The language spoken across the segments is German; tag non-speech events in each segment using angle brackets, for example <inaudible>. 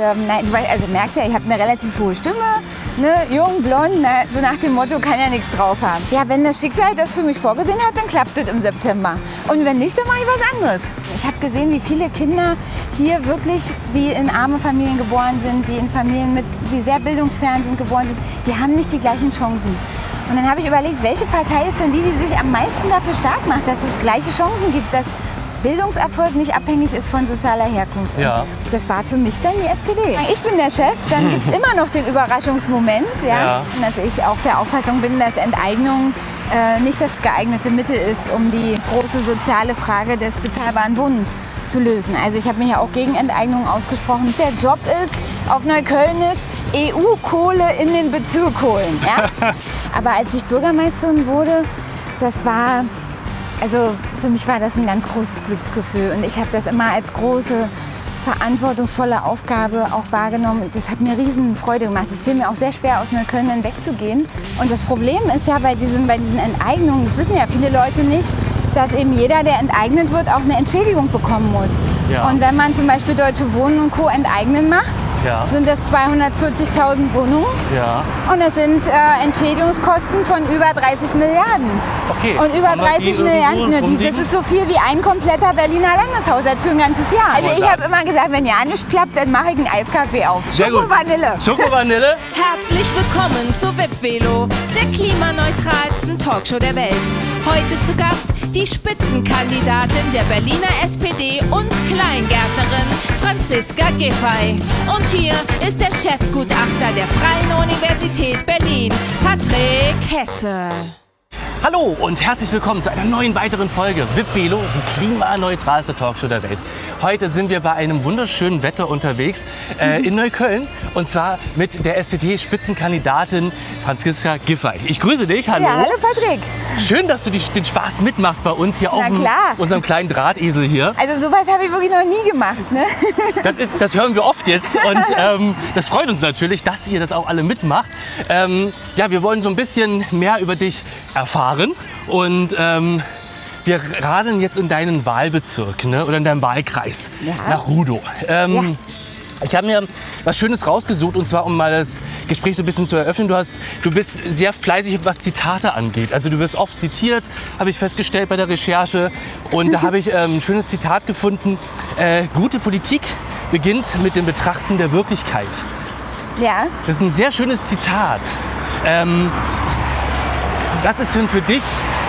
Ähm, nein, du weißt, also merkst ja, ich habe eine relativ hohe Stimme, ne, jung, blond, ne, so nach dem Motto, kann ja nichts drauf haben. Ja, wenn das Schicksal das für mich vorgesehen hat, dann klappt das im September. Und wenn nicht, dann mache ich was anderes. Ich habe gesehen, wie viele Kinder hier wirklich, die in arme Familien geboren sind, die in Familien, mit, die sehr bildungsfern sind, geboren sind, die haben nicht die gleichen Chancen. Und dann habe ich überlegt, welche Partei ist denn die, die sich am meisten dafür stark macht, dass es gleiche Chancen gibt, dass Bildungserfolg nicht abhängig ist von sozialer Herkunft. Und Ja. Das war für mich dann die SPD. Ich bin der Chef, dann <laughs> gibt es immer noch den Überraschungsmoment, ja, Ja. dass ich auch der Auffassung bin, dass Enteignung äh, nicht das geeignete Mittel ist, um die große soziale Frage des bezahlbaren Wohnens zu lösen. Also ich habe mich ja auch gegen Enteignung ausgesprochen. Der Job ist auf Neuköllnisch EU-Kohle in den Bezirk holen. Ja? <laughs> Aber als ich Bürgermeisterin wurde, das war also für mich war das ein ganz großes Glücksgefühl und ich habe das immer als große verantwortungsvolle Aufgabe auch wahrgenommen. Das hat mir riesen Freude gemacht. Es fiel mir auch sehr schwer, aus Neukölln wegzugehen. Und das Problem ist ja bei diesen, bei diesen Enteignungen, das wissen ja viele Leute nicht, dass eben jeder, der enteignet wird, auch eine Entschädigung bekommen muss. Ja. Und wenn man zum Beispiel Deutsche Wohnen und Co. enteignen macht, Ja. sind das 240.000 Wohnungen Ja. und das sind äh, Entschädigungskosten von über 30 Milliarden. Okay. Und über Haben wir die 30 irgendwo Milliarden, ne, die, das ist so viel wie ein kompletter Berliner Landeshaushalt für ein ganzes Jahr. Also ich habe immer gesagt, wenn ja nichts klappt, dann mache ich einen Eiskaffee auf. Sehr gut. Schoko Vanille. Schoko-Vanille? Herzlich willkommen zu Wipvelo, der klimaneutralsten Talkshow der Welt. Heute zu Gast die Spitzenkandidatin der Berliner SPD und Kleingärtnerin Franziska Giffey. Und hier ist der Chefgutachter der Freien Universität Berlin, Patrick Hesse. Hallo und herzlich willkommen zu einer neuen weiteren Folge VIP Velo, die klimaneutralste Talkshow der Welt. Heute sind wir bei einem wunderschönen Wetter unterwegs äh, in <laughs> Neukölln und zwar mit der SPD-Spitzenkandidatin Franziska Giffey. Ich grüße dich, hallo. Ja, hallo Patrick. Schön, dass du die, den Spaß mitmachst bei uns hier auf dem- unserem kleinen Drahtesel hier. Also sowas habe ich wirklich noch nie gemacht. Ne? <laughs> Das, ist, das hören wir oft jetzt und ähm, das freut uns natürlich, dass ihr das auch alle mitmacht. Ähm, ja, wir wollen so ein bisschen mehr über dich erfahren und ähm, wir radeln jetzt in deinen Wahlbezirk ne, oder in deinem Wahlkreis Ja. nach Rudow. Ähm, Ja. Ich habe mir was Schönes rausgesucht und zwar, um mal das Gespräch so ein bisschen zu eröffnen. Du, hast, du bist sehr fleißig, was Zitate angeht. Also du wirst oft zitiert, habe ich festgestellt bei der Recherche. Und da <laughs> habe ich ähm, ein schönes Zitat gefunden. Äh, gute Politik beginnt mit dem Betrachten der Wirklichkeit. Ja. Das ist ein sehr schönes Zitat. Ähm, was ist denn für dich,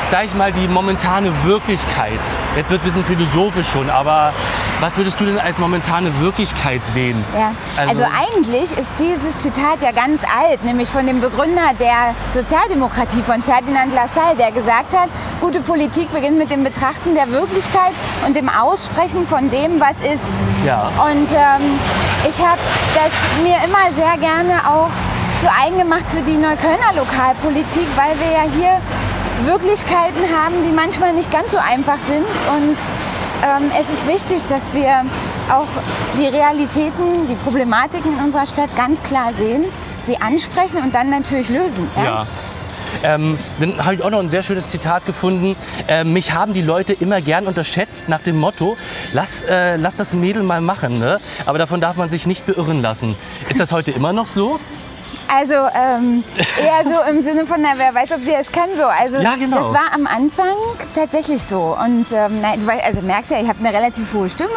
sag ich mal, die momentane Wirklichkeit? Jetzt wird ein bisschen philosophisch schon, aber was würdest du denn als momentane Wirklichkeit sehen? Ja. Also, eigentlich ist dieses Zitat ja ganz alt, nämlich von dem Begründer der Sozialdemokratie, von Ferdinand Lassalle, der gesagt hat, gute Politik beginnt mit dem Betrachten der Wirklichkeit und dem Aussprechen von dem, was ist. Ja. Und ähm, ich habe das mir immer sehr gerne auch zu eigen gemacht für die Neuköllner Lokalpolitik, weil wir ja hier Wirklichkeiten haben, die manchmal nicht ganz so einfach sind. Und ähm, es ist wichtig, dass wir auch die Realitäten, die Problematiken in unserer Stadt ganz klar sehen, sie ansprechen und dann natürlich lösen. Ja. Ähm, dann habe ich auch noch ein sehr schönes Zitat gefunden. Äh, mich haben die Leute immer gern unterschätzt nach dem Motto, lass, äh, lass das Mädel mal machen. Ne? Aber davon darf man sich nicht beirren lassen. Ist das heute immer noch so? Also ähm, eher so im Sinne von, na, wer weiß, ob die es kann so. Also Ja, genau. das war am Anfang tatsächlich so. Und ähm, nein, du weißt, also merkst ja, ich habe eine relativ hohe Stimme,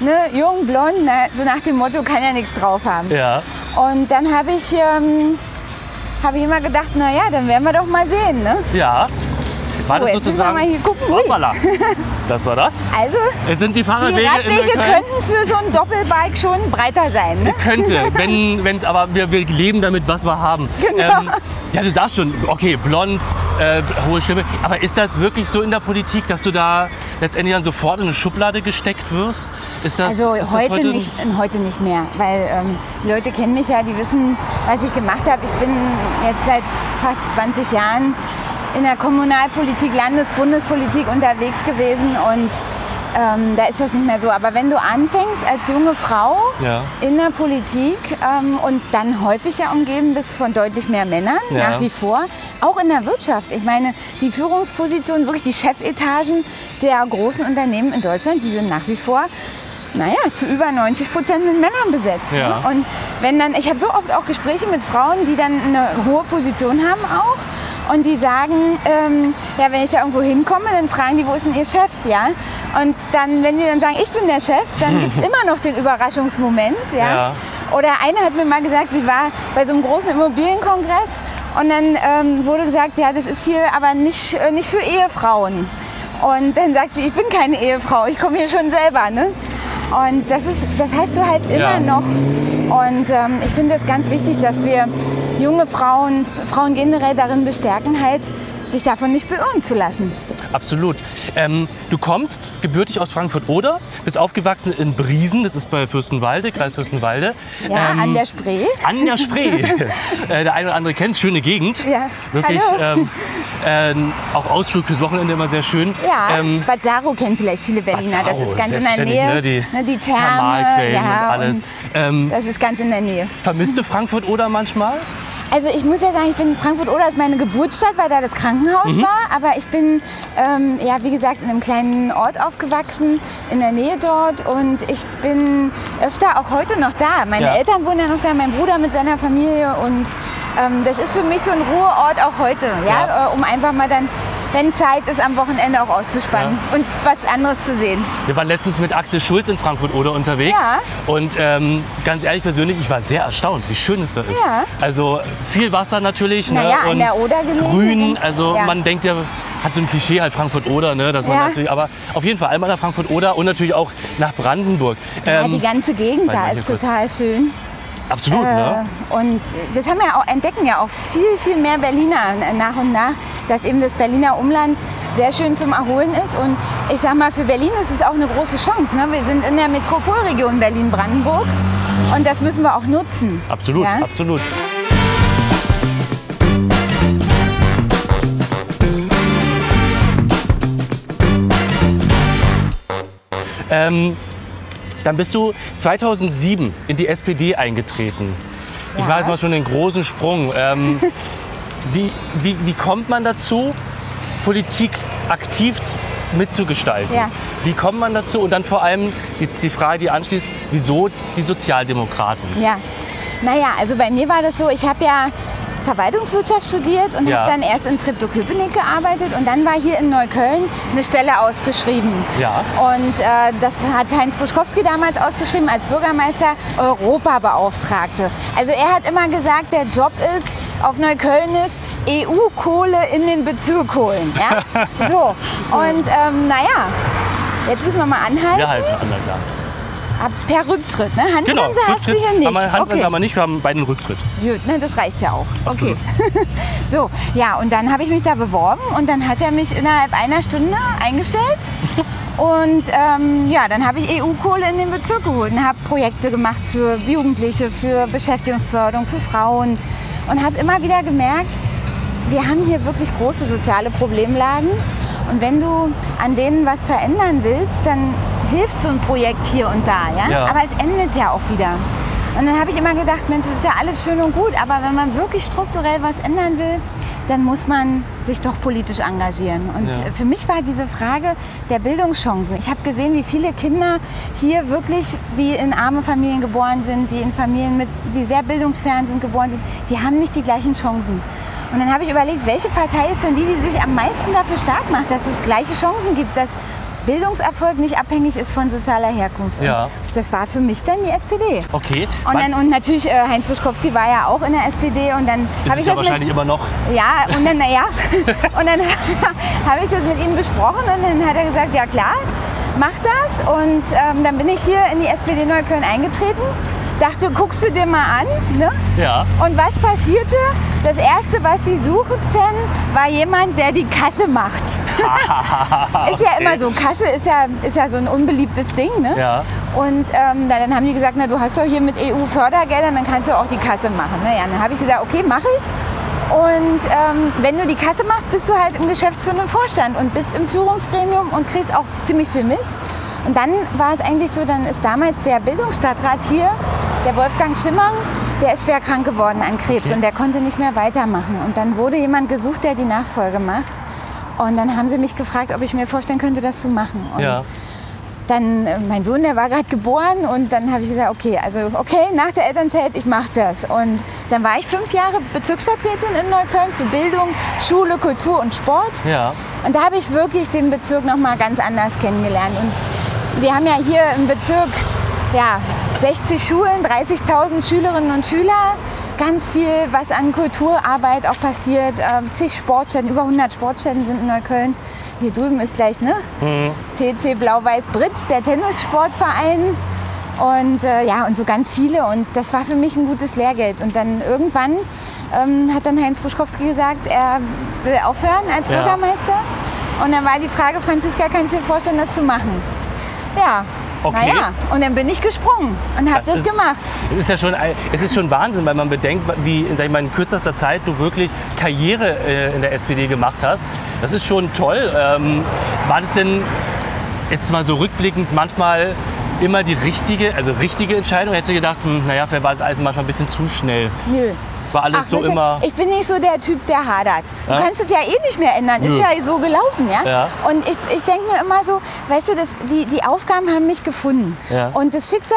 ne, jung, blond, ne, so nach dem Motto, kann ja nichts drauf haben. Ja. Und dann habe ich, ähm, hab ich immer gedacht, na ja, dann werden wir doch mal sehen. Ne? Ja. War So, das müssen wir sozusagen. Hoppala. <laughs> Das war das. Also Es sind die die Fahrradwege in Radwege könnten für so ein Doppelbike schon breiter sein. Ne? Könnte, <laughs> wenn es aber, wir, wir leben damit, was wir haben. Ähm, Genau. ja, du sagst schon, okay, blond, äh, hohe Stimme. Aber ist das wirklich so in der Politik, dass du da letztendlich dann sofort in eine Schublade gesteckt wirst? Ist das, Also ist das heute, nicht, heute nicht mehr, weil ähm, die Leute kennen mich ja, die wissen, was ich gemacht habe. Ich bin jetzt seit fast 20 Jahren in der Kommunalpolitik, Landes-, Bundespolitik unterwegs gewesen und ähm, da ist das nicht mehr so. Aber wenn du anfängst als junge Frau Ja. in der Politik ähm, und dann häufig ja umgeben bist von deutlich mehr Männern, Ja. nach wie vor, auch in der Wirtschaft. Ich meine, die Führungspositionen, wirklich die Chefetagen der großen Unternehmen in Deutschland, die sind nach wie vor naja, zu über 90 Prozent mit Männern besetzt. Ja. Ne? Und wenn dann, ich habe so oft auch Gespräche mit Frauen, die dann eine hohe Position haben auch. Und die sagen, ähm, ja, wenn ich da irgendwo hinkomme, dann fragen die, wo ist denn ihr Chef, ja? Und dann, wenn die dann sagen, ich bin der Chef, dann <laughs> gibt es immer noch den Überraschungsmoment, ja? Ja. Oder eine hat mir mal gesagt, sie war bei so einem großen Immobilienkongress und dann ähm, wurde gesagt, ja, das ist hier aber nicht, äh, nicht für Ehefrauen. Und dann sagt sie, ich bin keine Ehefrau, ich komme hier schon selber. Ne? Und das, ist, das heißt du halt immer Ja. noch. Und ähm, ich finde es ganz wichtig, dass wir junge Frauen, Frauen generell darin bestärken, halt, sich davon nicht beirren zu lassen. Absolut. Ähm, du kommst gebürtig aus Frankfurt-Oder, bist aufgewachsen in Briesen, das ist bei Fürstenwalde, Kreis Fürstenwalde. Ja, Ähm, an der Spree. An der Spree. <laughs> äh, der eine oder andere kennt schöne Gegend. Ja. Wirklich. Hallo. Ähm, ähm, auch Ausflug fürs Wochenende immer sehr schön. Ja, Ähm, Bad Saro kennen vielleicht viele Berliner. Bad Saro, das ist ganz in der Nähe. Ne? Die, ne, die Therme. Ja, und alles. und Ähm, das ist ganz in der Nähe. vermisst du Frankfurt-Oder manchmal? Also ich muss ja sagen, ich bin Frankfurt-Oder ist meine Geburtsstadt, weil da das Krankenhaus Mhm. war. Aber ich bin, ähm, ja wie gesagt, in einem kleinen Ort aufgewachsen, in der Nähe dort. Und ich bin öfter auch heute noch da. Meine Ja. Eltern wohnen ja noch da, mein Bruder mit seiner Familie. Und ähm, das ist für mich so ein Ruheort auch heute, ja, Ja. Äh, um einfach mal dann, wenn Zeit ist, am Wochenende auch auszuspannen und was anderes zu sehen. Wir waren letztens mit Axel Schulz in Frankfurt-Oder unterwegs. Ja. Und ähm, ganz ehrlich persönlich, ich war sehr erstaunt, wie schön es da ist. Ja. Also viel Wasser natürlich. Naja, ne? an und der Oder gelegen. Grün, also Ja. man denkt ja, hat so ein Klischee halt Frankfurt-Oder, ne? dass man Ja. natürlich, aber auf jeden Fall einmal nach Frankfurt-Oder und natürlich auch nach Brandenburg. Ja, Ähm, die ganze Gegend da ist total schön. Absolut, ne? Äh, Und das haben ja auch, entdecken ja auch viel, viel mehr Berliner nach und nach, dass eben das Berliner Umland sehr schön zum Erholen ist. Und ich sag mal, für Berlin ist es auch eine große Chance. Ne? Wir sind in der Metropolregion Berlin-Brandenburg und das müssen wir auch nutzen. Absolut, Ja? absolut. Ähm, dann bist du 2007 in die SPD eingetreten. Ich Ja. mache jetzt mal schon den großen Sprung. Ähm, <laughs> wie, wie, wie kommt man dazu, Politik aktiv mitzugestalten? Ja. Wie kommt man dazu? Und dann vor allem die, die Frage, die anschließt, wieso die Sozialdemokraten? Ja, naja, also bei mir war das so, ich habe ja Verwaltungswirtschaft studiert und Ja. habe dann erst in Treptow-Köpenick gearbeitet und dann war hier in Neukölln eine Stelle ausgeschrieben. Ja. Und äh, das hat Heinz Buschkowski damals ausgeschrieben als Bürgermeister Europabeauftragte. Also er hat immer gesagt, der Job ist auf Neuköllnisch EU-Kohle in den Bezirk holen. Ja? <laughs> So, und ähm, naja, jetzt müssen wir mal anhalten. Wir halten an, klar. Ab- Per Rücktritt, ne? Handbremse Genau, hast du hier nicht. Haben wir, Handbremse Okay. haben wir nicht, wir haben beiden Rücktritt. Gut, ne, das reicht ja auch. Okay. Absolut. <laughs> so, ja, und dann habe ich mich da beworben und dann hat er mich innerhalb einer Stunde eingestellt. <laughs> Und ähm, ja, dann habe ich EU-Kohle in den Bezirk geholt und habe Projekte gemacht für Jugendliche, für Beschäftigungsförderung, für Frauen und habe immer wieder gemerkt, wir haben hier wirklich große soziale Problemlagen. Und wenn du an denen was verändern willst, dann hilft so ein Projekt hier und da. Ja? Ja. Aber es endet ja auch wieder. Und dann habe ich immer gedacht, Mensch, das ist ja alles schön und gut, aber wenn man wirklich strukturell was ändern will, dann muss man sich doch politisch engagieren. Und Ja. für mich war diese Frage der Bildungschancen. Ich habe gesehen, wie viele Kinder hier wirklich, die in arme Familien geboren sind, die in Familien, mit, die sehr bildungsfern sind, geboren sind, die haben nicht die gleichen Chancen. Und dann habe ich überlegt, welche Partei ist denn die, die sich am meisten dafür stark macht, dass es gleiche Chancen gibt, dass Bildungserfolg nicht abhängig ist von sozialer Herkunft. Ja. Das war für mich dann die SPD. Okay. Und, dann, und natürlich, äh, Heinz Buschkowski war ja auch in der SPD und dann habe ich ja das mit, wahrscheinlich immer noch. ja, und dann, naja, <laughs> und dann <laughs> habe ich das mit ihm besprochen und dann hat er gesagt, ja klar, mach das. Und ähm, dann bin ich hier in die SPD Neukölln eingetreten, dachte, guckst du dir mal an. Ne? Ja. Und was passierte? Das Erste, was sie suchten, war jemand, der die Kasse macht. <laughs> ist ja immer so, Kasse ist ja, ist ja so ein unbeliebtes Ding. Ne? Ja. Und ähm, na, dann haben die gesagt, na, du hast doch hier mit EU-Fördergeldern, dann kannst du auch die Kasse machen. Ne? Ja, dann habe ich gesagt, okay, mache ich. Und ähm, wenn du die Kasse machst, bist du halt im geschäftsführenden Vorstand und bist im Führungsgremium und kriegst auch ziemlich viel mit. Und dann war es eigentlich so, dann ist damals der Bildungsstadtrat hier, der Wolfgang Schimmern, der ist schwer krank geworden an Krebs Okay. und der konnte nicht mehr weitermachen. Und dann wurde jemand gesucht, der die Nachfolge macht. Und dann haben sie mich gefragt, ob ich mir vorstellen könnte, das zu machen. Und Ja. dann äh, mein Sohn, der war gerade geboren und dann habe ich gesagt, okay, also okay, nach der Elternzeit, ich mache das. Und dann war ich fünf Jahre Bezirksstadträtin in Neukölln für Bildung, Schule, Kultur und Sport. Ja. Und da habe ich wirklich den Bezirk noch mal ganz anders kennengelernt. Und wir haben ja hier im Bezirk ja, 60 Schulen, 30.000 Schülerinnen und Schüler, ganz viel, was an Kulturarbeit auch passiert, ähm, zig Sportstätten, über 100 Sportstätten sind in Neukölln. Hier drüben ist gleich, ne? TC Blau-Weiß-Britz, der Tennissportverein. Und äh, ja, und so ganz viele. Und das war für mich ein gutes Lehrgeld. Und dann irgendwann ähm, hat dann Heinz Buschkowski gesagt, er will aufhören als Ja. Bürgermeister. Und dann war die Frage, Franziska, kannst du dir vorstellen, das zu machen? Ja. Okay. Naja, und dann bin ich gesprungen und habe das, ist, gemacht. Es ist ja schon, es ist schon Wahnsinn, weil man bedenkt, wie in, sag ich mal, in kürzester Zeit du wirklich Karriere äh, in der SPD gemacht hast. Das ist schon toll. Ähm, war das denn jetzt mal so rückblickend manchmal immer die richtige, also richtige Entscheidung? Hättest du gedacht, hm, naja, vielleicht war das alles manchmal ein bisschen zu schnell. Nö. War alles so weißt du, immer. Ich bin nicht so der Typ, der hadert. Du Ja? kannst es ja eh nicht mehr ändern. Nö. Ist ja so gelaufen, ja? Ja. Und ich, ich denke mir immer so, weißt du, das, die, die Aufgaben haben mich gefunden. Ja. Und das Schicksal,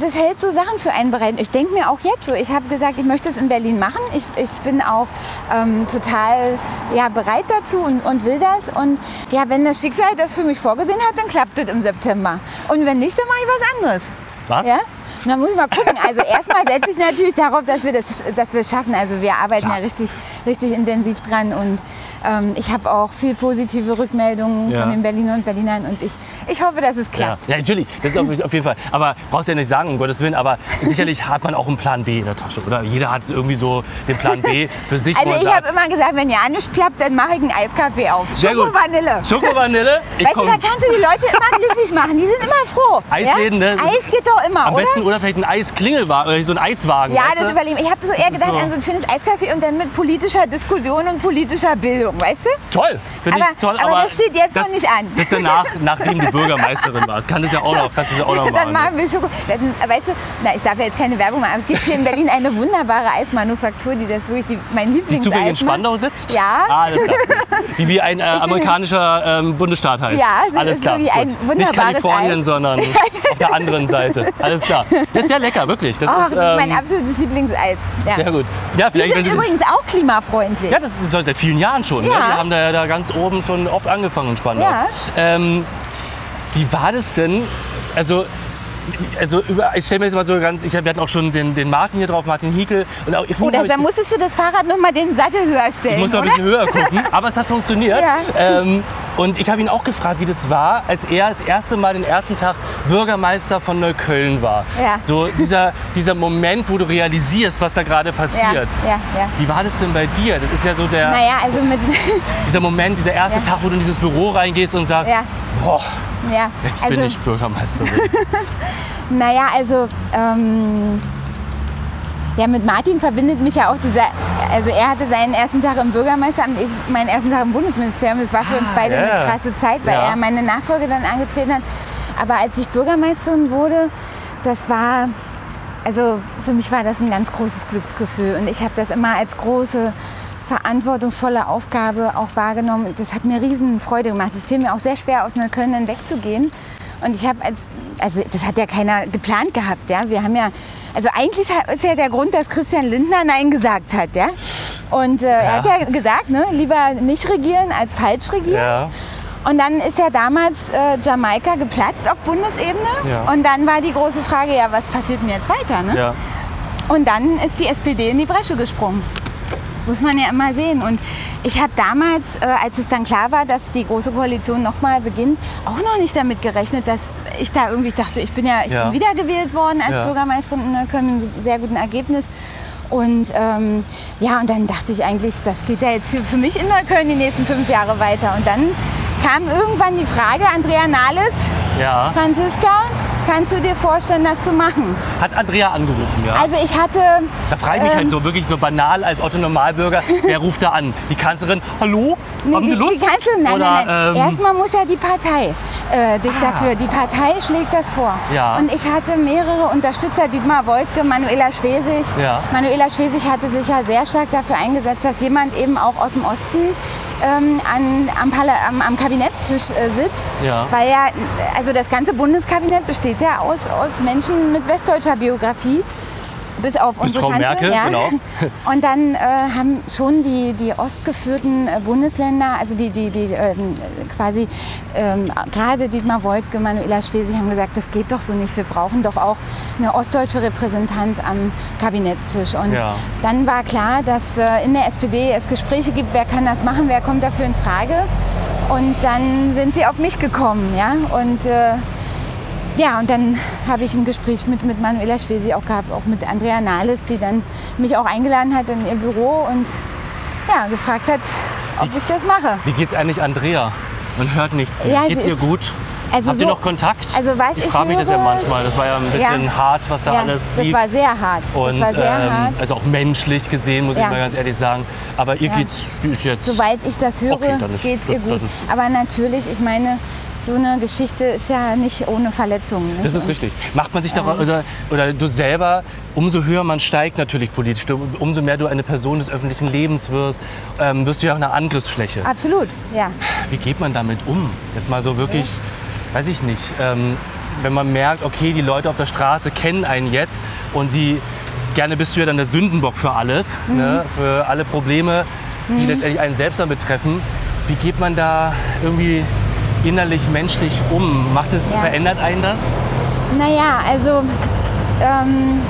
das hält so Sachen für einen bereit. Ich denke mir auch jetzt so, ich habe gesagt, ich möchte es in Berlin machen. Ich, ich bin auch ähm, total ja, bereit dazu und, und will das. Und ja, wenn das Schicksal das für mich vorgesehen hat, dann klappt das im September. Und wenn nicht, dann mache ich was anderes. Was? Ja? Dann muss ich mal gucken. Also erstmal setze ich natürlich darauf, dass wir das, dass wir es schaffen. Also wir arbeiten Klar. ja richtig, richtig intensiv dran und ähm, ich habe auch viel positive Rückmeldungen Ja. von den Berlinern und Berlinern und ich, ich hoffe, dass es Ja, klappt. ja, natürlich, das ist auf, auf jeden Fall. Aber brauchst ja nicht sagen, um Gottes Willen, aber sicherlich hat man auch einen Plan B in der Tasche, oder? Jeder hat irgendwie so den Plan B für sich. Also ich habe immer gesagt, wenn ja nichts klappt, dann mache ich einen Eiskaffee auf. Schoko-Vanille. Schoko-Vanille. Weißt du, komm, da kannst du die Leute immer <laughs> glücklich machen. Die sind immer froh. Eisläden, ja? ne? Eis geht doch immer, am oder? besten oder vielleicht ein Eisklingelwagen oder so ein Eiswagen. Ja, das du? überlegen. Ich habe so eher gedacht so- an so ein schönes Eiskaffee und dann mit politischer Diskussion und politischer Bildung, weißt du? Toll, finde ich Aber- toll. aber das steht jetzt das, noch nicht an. Das ist danach, nachdem du Bürgermeisterin warst. Kann das ja auch noch, kannst du das ja auch noch machen. <laughs> Dann machen wir Schoko. Dann, weißt du, na, ich darf ja jetzt keine Werbung machen, aber es gibt hier in Berlin eine wunderbare Eismanufaktur, die das wirklich die, mein Die Lieblingseis zufällig in. Spandau sitzt? Ja. Ah, alles klar. Die wie ein äh, amerikanischer ähm, Bundesstaat heißt. Ja, das alles ist klar. wie ein wunderbares Nicht Kalifornien, Eis. sondern <laughs> auf der anderen Seite. Alles klar. Das ist sehr lecker, wirklich. Das Ach, ist, das ist mein ähm, absolutes Lieblingseis. Ja. sehr gut. Ja, Die vielleicht, wenn sind übrigens auch klimafreundlich. Ja, das ist seit vielen Jahren schon. Ne? Ja. Wir haben da, da ganz oben schon oft angefangen in Spandau. Ja. Ähm, wie war das denn? Also, also über, ich stelle mir jetzt mal so ganz, ich, wir hatten auch schon den, den Martin hier drauf, Martin Hiekel. Und auch, oh, dann musstest du das Fahrrad noch mal den Sattel höher stellen, ich muss noch ein bisschen höher gucken, aber es hat funktioniert. Ja. Ähm, und ich habe ihn auch gefragt, wie das war, als er das erste Mal den ersten Tag Bürgermeister von Neukölln war. Ja. So dieser, dieser Moment, wo du realisierst, was da gerade Ja, passiert. ja, ja. Wie war das denn bei dir? Das ist ja so der, Naja, also mit. <laughs> dieser Moment, dieser erste Ja. Tag, wo du in dieses Büro reingehst und sagst, ja, boah, ja. jetzt also, bin ich Bürgermeisterin. <laughs> Naja, also ähm, ja, mit Martin verbindet mich ja auch dieser, also er hatte seinen ersten Tag im Bürgermeisteramt, ich meinen ersten Tag im Bundesministerium. Das war für uns Ah, beide ja. eine krasse Zeit, weil Ja. er meine Nachfolge dann angetreten hat. Aber als ich Bürgermeisterin wurde, das war, also für mich war das ein ganz großes Glücksgefühl und ich habe das immer als große verantwortungsvolle Aufgabe auch wahrgenommen. Das hat mir riesen Freude gemacht. Es fiel mir auch sehr schwer, aus Neukölln dann wegzugehen. Und ich habe als, also das hat ja keiner geplant gehabt, ja. Wir haben ja, also eigentlich ist ja der Grund, dass Christian Lindner Nein gesagt hat, ja. Und äh, er hat ja gesagt, ne, lieber nicht regieren als falsch regieren. ja. Und dann ist ja damals äh, Jamaika geplatzt auf Bundesebene. Ja. Und dann war die große Frage, ja, was passiert denn jetzt weiter? Ne? ja. Und dann ist die SPD in die Bresche gesprungen. Das muss man ja immer sehen. Und ich habe damals, äh, als es dann klar war, dass die Große Koalition nochmal beginnt, auch noch nicht damit gerechnet, dass ich da irgendwie ich dachte, ich bin ja ich Ja. bin wiedergewählt worden als Ja. Bürgermeisterin in Neukölln mit einem sehr guten Ergebnis. Und ähm, ja, und dann dachte ich eigentlich, das geht ja jetzt für, für mich in Neukölln die nächsten fünf Jahre weiter. Und dann kam irgendwann die Frage, Andrea Nahles, ja. Franziska, kannst du dir vorstellen, das zu machen? Hat Andrea angerufen, ja. Also ich hatte da frage ich mich ähm, halt so wirklich so banal als Otto Normalbürger, wer ruft da an? Die Kanzlerin, hallo? Nee, Haben die, Sie Lust? Die Kanzlerin, nein, Oder, nein, nein. ähm, Erstmal muss ja die Partei äh, dich Ah. dafür. Die Partei schlägt das vor. Ja. Und ich hatte mehrere Unterstützer, Dietmar Woidke, Manuela Schwesig. Ja. Manuela Schwesig hatte sich ja sehr stark dafür eingesetzt, dass jemand eben auch aus dem Osten ähm, an, am, Parla am, am Kabinettstisch äh, sitzt. Ja. Weil ja, also das ganze Bundeskabinett besteht ja aus, aus Menschen mit westdeutscher Biografie. Bis auf Bis unsere Frau Kanzlerin, Merkel, ja. genau. <laughs> Und dann äh, haben schon die, die ostgeführten äh, Bundesländer, also die, die, die ähm, quasi ähm, gerade Dietmar Woidke, Manuela Schwesig haben gesagt, das geht doch so nicht. Wir brauchen doch auch eine ostdeutsche Repräsentanz am Kabinettstisch. Und Ja. dann war klar, dass äh, in der SPD es Gespräche gibt, wer kann das machen, wer kommt dafür in Frage. Und dann sind sie auf mich gekommen, ja. Und äh, ja, und dann habe ich ein Gespräch mit, mit Manuela Schwesi auch gehabt, auch mit Andrea Nahles, die dann mich auch eingeladen hat in ihr Büro und ja, gefragt hat, ob ich das mache. Wie geht's eigentlich Andrea? Man hört nichts. Ja, geht's ihr gut? Also Habt ihr so- noch Kontakt? also was ich ich frage mich das ja manchmal. Das war ja ein bisschen Ja. hart, was da Ja, alles das lief. war sehr hart. Und, das war sehr ähm, hart. Also auch menschlich gesehen, muss Ja. ich mal ganz ehrlich sagen. Aber ihr Ja. geht's, wie ist jetzt? Soweit ich das höre, Okay, dann ist- geht es ihr das gut. Aber natürlich, ich meine, so eine Geschichte ist ja nicht ohne Verletzungen. Nicht? Das ist richtig. Macht man sich darauf, oder, oder du selber, umso höher man steigt natürlich politisch, umso mehr du eine Person des öffentlichen Lebens wirst, ähm, wirst du ja auch eine Angriffsfläche. Absolut, ja. Wie geht man damit um? Jetzt mal so wirklich, weiß ich nicht, ähm, wenn man merkt, okay, die Leute auf der Straße kennen einen jetzt und sie, gerne bist du ja dann der Sündenbock für alles, Mhm. ne, für alle Probleme, die letztendlich einen selbst dann betreffen. Wie geht man da irgendwie innerlich, menschlich um? Macht es, Ja. verändert einen das? Naja, also ähm,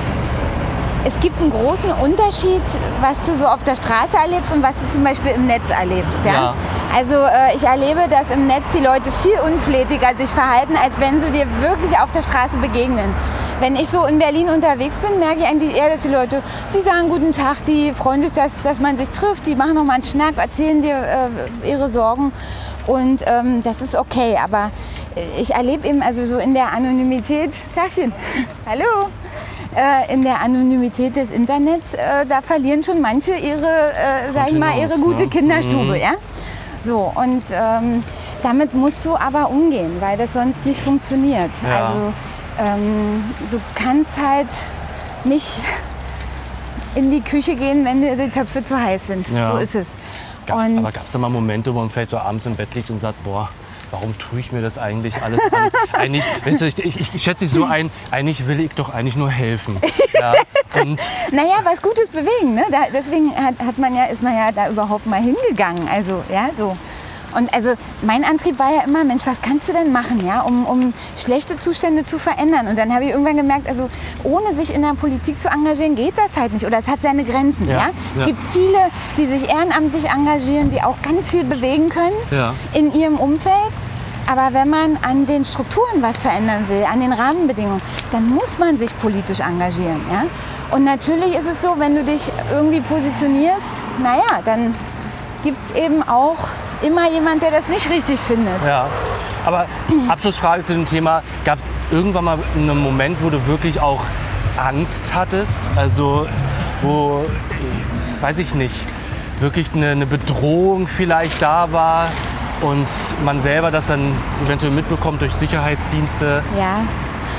es gibt einen großen Unterschied, was du so auf der Straße erlebst und was du zum Beispiel im Netz erlebst. Ja? Ja. Also äh, ich erlebe, dass im Netz die Leute viel unflätiger sich verhalten, als wenn sie dir wirklich auf der Straße begegnen. Wenn ich so in Berlin unterwegs bin, merke ich eigentlich eher, dass die Leute, die sagen guten Tag, die freuen sich, dass, dass man sich trifft, die machen noch mal einen Schnack, erzählen dir äh, ihre Sorgen und ähm, das ist okay. Aber äh, ich erlebe eben also so in der Anonymität, Tagchen, <laughs> hallo, äh, in der Anonymität des Internets, äh, da verlieren schon manche ihre, äh, sag ich mal, ihre gute ne? Kinderstube, ja. So und ähm, damit musst du aber umgehen, weil das sonst nicht funktioniert. Ja. Also ähm, du kannst halt nicht in die Küche gehen, wenn die Töpfe zu heiß sind. Ja. So ist es. Gab's, Und- aber gab es da mal Momente, wo man vielleicht so abends im Bett liegt und sagt, boah, warum tue ich mir das eigentlich alles an? <laughs> eigentlich, weißt du, ich, ich, ich schätze dich so ein, eigentlich will ich doch eigentlich nur helfen. Ja, <laughs> und Naja, was Gutes bewegen. Ne? Da, deswegen hat, hat man ja, ist man ja da überhaupt mal hingegangen. Also, ja, so. Und also mein Antrieb war ja immer, Mensch, was kannst du denn machen, ja, um, um schlechte Zustände zu verändern? Und dann habe ich irgendwann gemerkt, also ohne sich in der Politik zu engagieren, geht das halt nicht. Oder es hat seine Grenzen. Ja, Ja, Es ja. gibt viele, die sich ehrenamtlich engagieren, die auch ganz viel bewegen können Ja. in ihrem Umfeld. Aber wenn man an den Strukturen was verändern will, an den Rahmenbedingungen, dann muss man sich politisch engagieren. Ja? Und natürlich ist es so, wenn du dich irgendwie positionierst, naja, dann gibt es eben auch immer jemand, der das nicht richtig findet. Ja, aber <clears throat> Abschlussfrage zu dem Thema. Gab es irgendwann mal einen Moment, wo du wirklich auch Angst hattest? Also, wo, weiß ich nicht, wirklich eine, eine Bedrohung vielleicht da war und man selber das dann eventuell mitbekommt durch Sicherheitsdienste? Ja,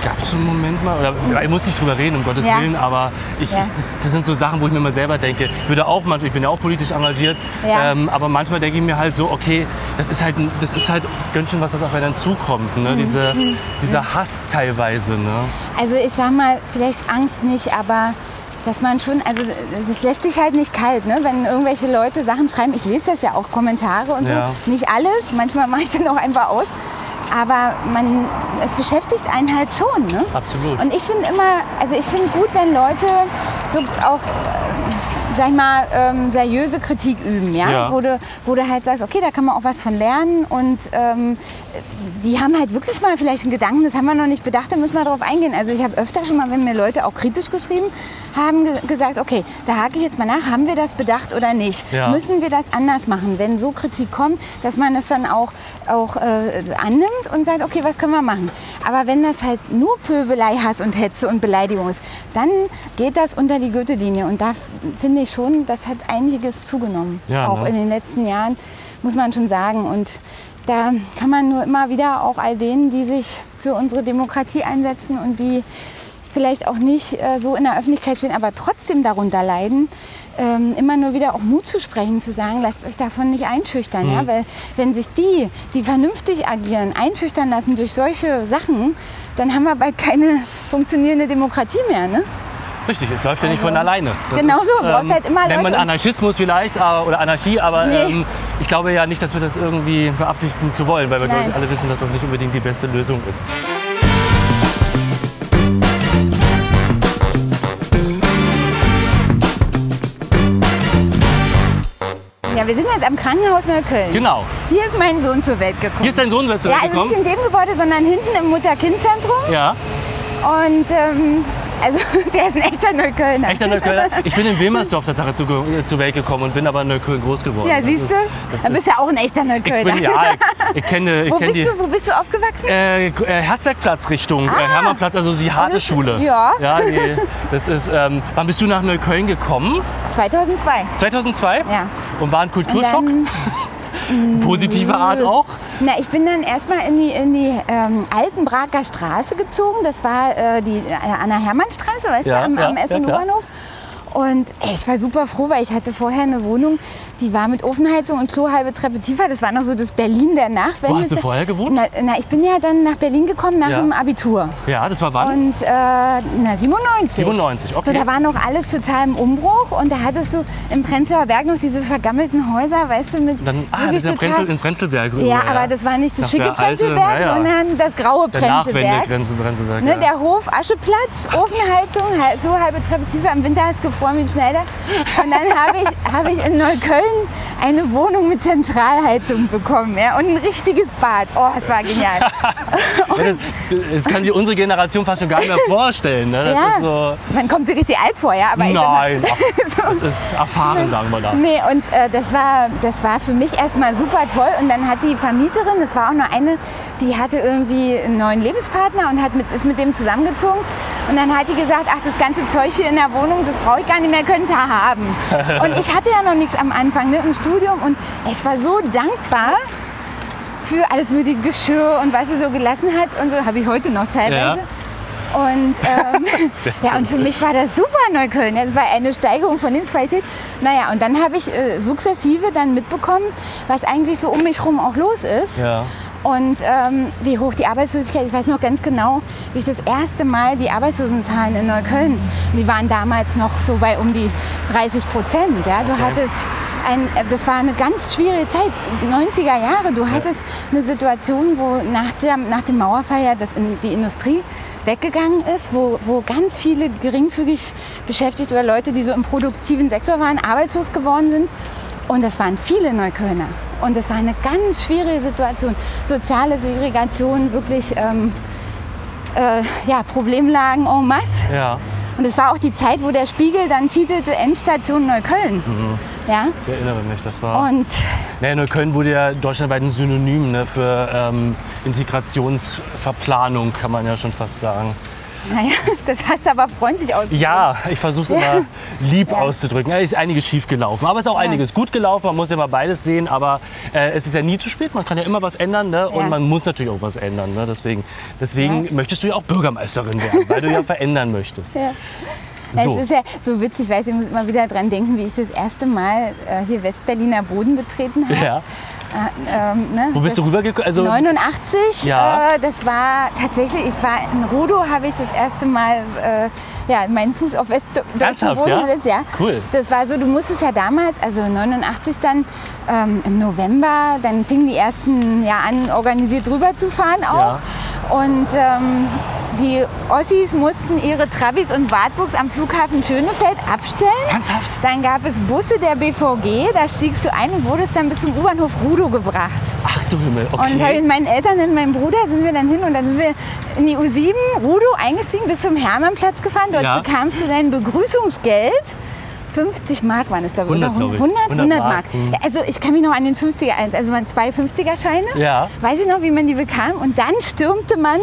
Gab es einen Moment mal? Oder, ich muss nicht drüber reden, um Gottes Ja. Willen, aber ich, Ja. ich, das, das sind so Sachen, wo ich mir mal selber denke, ich würde auch manchmal, ich bin ja auch politisch engagiert, Ja. ähm, aber manchmal denke ich mir halt so, okay, das ist halt, das ist halt ganz schön was, was auf einen zukommt, Mhm. ne? Diese, dieser Hass teilweise, ne? also ich sag mal, vielleicht Angst nicht, aber dass man schon, also das lässt sich halt nicht kalt, ne? wenn irgendwelche Leute Sachen schreiben. Ich lese das ja auch, Kommentare und Ja. so. Nicht alles, manchmal mache ich dann auch einfach aus. Aber man, es beschäftigt einen halt schon. Ne? Absolut. Und ich finde immer, also ich finde gut, wenn Leute so auch, sag ich mal, ähm, seriöse Kritik üben, ja? Ja. Wo, du, wo du halt sagst, okay, da kann man auch was von lernen und ähm, die haben halt wirklich mal vielleicht einen Gedanken, das haben wir noch nicht bedacht, da müssen wir darauf eingehen. Also ich habe öfter schon mal, wenn mir Leute auch kritisch geschrieben haben, ge gesagt, okay, da hake ich jetzt mal nach, haben wir das bedacht oder nicht? Ja. Müssen wir das anders machen, wenn so Kritik kommt, dass man das dann auch, auch äh, annimmt und sagt, okay, was können wir machen? Aber wenn das halt nur Pöbelei, Hass und Hetze und Beleidigung ist, dann geht das unter die Gürtellinie und da finde ich schon, das hat einiges zugenommen, Ja, auch ne? in den letzten Jahren, muss man schon sagen. Und da kann man nur immer wieder auch all denen, die sich für unsere Demokratie einsetzen und die vielleicht auch nicht äh, so in der Öffentlichkeit stehen, aber trotzdem darunter leiden, ähm, immer nur wieder auch Mut zu sprechen, zu sagen, lasst euch davon nicht einschüchtern. Ja? Weil wenn sich die, die vernünftig agieren, einschüchtern lassen durch solche Sachen, dann haben wir bald keine funktionierende Demokratie mehr. Ne? Richtig, es läuft ja nicht Also, von alleine. Das genau so, du brauchst halt immer Nennt man Leute- Anarchismus vielleicht aber, oder Anarchie, aber Nee. ähm, ich glaube ja nicht, dass wir das irgendwie beabsichtigen zu wollen, weil wir Nein. alle wissen, dass das nicht unbedingt die beste Lösung ist. Ja, wir sind jetzt am Krankenhaus Neukölln. Genau. Hier ist mein Sohn zur Welt gekommen. Hier ist dein Sohn zur ja, Welt also nicht gekommen. in dem Gebäude, sondern hinten im Mutter-Kind-Zentrum. Ja, Und ähm, also <laughs> der ist ein echter Neuköllner. echter Neuköllner. Ich bin in Wilmersdorf Tatsache zu, zur Welt gekommen und bin aber in Neukölln groß geworden. Ja, Das siehst ist- du? Dann ist- bist du ja auch ein echter Ich Neuköllner. bin, ja, ich, ich kenne, ich <laughs> Wo kenne bist die du? Wo bist du aufgewachsen? äh, äh, Herzbergplatz Richtung äh, Ah. Hermannplatz, also die harte das- Schule. ja. ja die, das ist, ähm, wann bist du nach Neukölln gekommen? 2002. 2002? Ja. Und war ein Kulturschock? <laughs> Positiver Art auch? Na, ich bin dann erstmal in die, in die ähm, Altenbraker Straße gezogen. Das war äh, die äh, Anna-Hermann-Straße, weißt Ja, du, am, ja, am ja, klar. S&U-Bahnhof. Und ey, ich war super froh, weil ich hatte vorher eine Wohnung, die war mit Ofenheizung und Klo halbe Treppe tiefer. Das war noch so das Berlin der Nachwende. Wo hast du vorher gewohnt? Na, na, ich bin ja dann nach Berlin gekommen nach Ja. dem Abitur. Ja, das war wann? Und äh, na, 97. 97, okay. So, da war noch alles total im Umbruch und da hattest du im Prenzlauer Berg noch diese vergammelten Häuser, weißt du, mit Dann, ah, wirklich das ist der Prenzel, in Prenzlberg. rüber, ja, aber das war nicht das Nach schicke alte- Prenzlberg, ja, ja. sondern das graue Der Prenzlberg. Prenzlberg. Ne, ja. der Hof, Ascheplatz, Ofenheizung, Klo halbe Treppe tiefer, im Winter ist gefroren wie ein Schneider. Und dann habe ich, habe ich in Neukölln eine Wohnung mit Zentralheizung bekommen ja, und ein richtiges Bad. Oh, das war genial. Ja, das, das kann sich unsere Generation fast schon gar nicht mehr vorstellen. Ne? Das ja, ist so. man kommt sich richtig alt vor, ja, aber Nein, ach, <laughs> das ist erfahren, sagen wir da. Nee, und äh, das, war, das war für mich erstmal super toll. Und dann hat die Vermieterin, das war auch nur eine, die hatte irgendwie einen neuen Lebenspartner und hat mit, ist mit dem zusammengezogen. Und dann hat die gesagt, ach, das ganze Zeug hier in der Wohnung, das brauche ich gar nicht mehr, könnt ihr haben. Und ich hatte ja noch nichts am Anfang ne, im Studium und ich war so dankbar für alles mögliche Geschirr und was sie so gelassen hat. Und so habe ich heute noch teilweise. Ja. Und, ähm, <laughs> ja, und für mich war das super Neukölln. Es war eine Steigerung von Lebensqualität. Naja, und dann habe ich äh, sukzessive dann mitbekommen, was eigentlich so um mich herum auch los ist. Ja. Und ähm, wie hoch die Arbeitslosigkeit, ich weiß noch ganz genau, wie ich das erste Mal die Arbeitslosenzahlen in Neukölln, die waren damals noch so bei um die 30 Prozent. Ja? Du hattest ein, das war eine ganz schwierige Zeit, 90er Jahre. Du hattest eine Situation, wo nach, der, nach dem Mauerfall ja das in, die Industrie weggegangen ist, wo, wo ganz viele geringfügig beschäftigt oder Leute, die so im produktiven Sektor waren, arbeitslos geworden sind. Und das waren viele Neuköllner. Und das war eine ganz schwierige Situation. Soziale Segregation, wirklich ähm, äh, ja, Problemlagen en masse. Ja, Und es war auch die Zeit, wo der Spiegel dann titelte Endstation Neukölln. Ja? ich erinnere mich, das war. Und Naja, Neukölln wurde ja deutschlandweit ein Synonym ne, für ähm, Integrationsverplanung, kann man ja schon fast sagen. Naja, <laughs> das hast du aber freundlich ausgedrückt. Ja, ich versuche es Ja. immer lieb Ja. auszudrücken. Ja, ist einiges schief gelaufen, aber es ist auch einiges gut gelaufen. Man muss ja mal beides sehen, aber äh, es ist ja nie zu spät. Man kann ja immer was ändern ne? und Ja. man muss natürlich auch was ändern. Ne? Deswegen, deswegen möchtest du ja auch Bürgermeisterin werden, weil du ja <laughs> verändern möchtest. Ja. So. Es ist ja so witzig, weiß, ich muss immer wieder dran denken, wie ich das erste Mal äh, hier Westberliner Boden betreten habe. Ja. Äh, ähm, ne? Wo bist du rübergekommen? Also, 89, Ja. äh, das war tatsächlich, ich war in Rudo, habe ich das erste Mal äh, ja, meinen Fuß auf westdeutschen Boden ja? gesetzt. Ja. Cool. Das war so, du musstest ja damals, also 89 dann ähm, im November, dann fingen die ersten ja an, organisiert rüber zu fahren auch. Ja. Und ähm, die Ossis mussten ihre Travis und Wartburgs am Flughafen Schönefeld abstellen. Ernsthaft? Dann gab es Busse der BVG, da stiegst du ein und wurdest dann bis zum U-Bahnhof Rudo gebracht. Ach du Himmel, Und habe okay. mit meinen Eltern und meinem Bruder sind wir dann hin und dann sind wir in die U7 Rudo eingestiegen, bis zum Hermannplatz gefahren. Dort Ja. bekamst du dein Begrüßungsgeld. 50 Mark waren es, glaube ich. 100, oder glaub ich. 100, 100 100 Mark. Mark. Ja, also ich kann mich noch an den 50er, ein- also man zwei 50er-Scheine. Ja. Weiß ich noch, wie man die bekam. Und dann stürmte man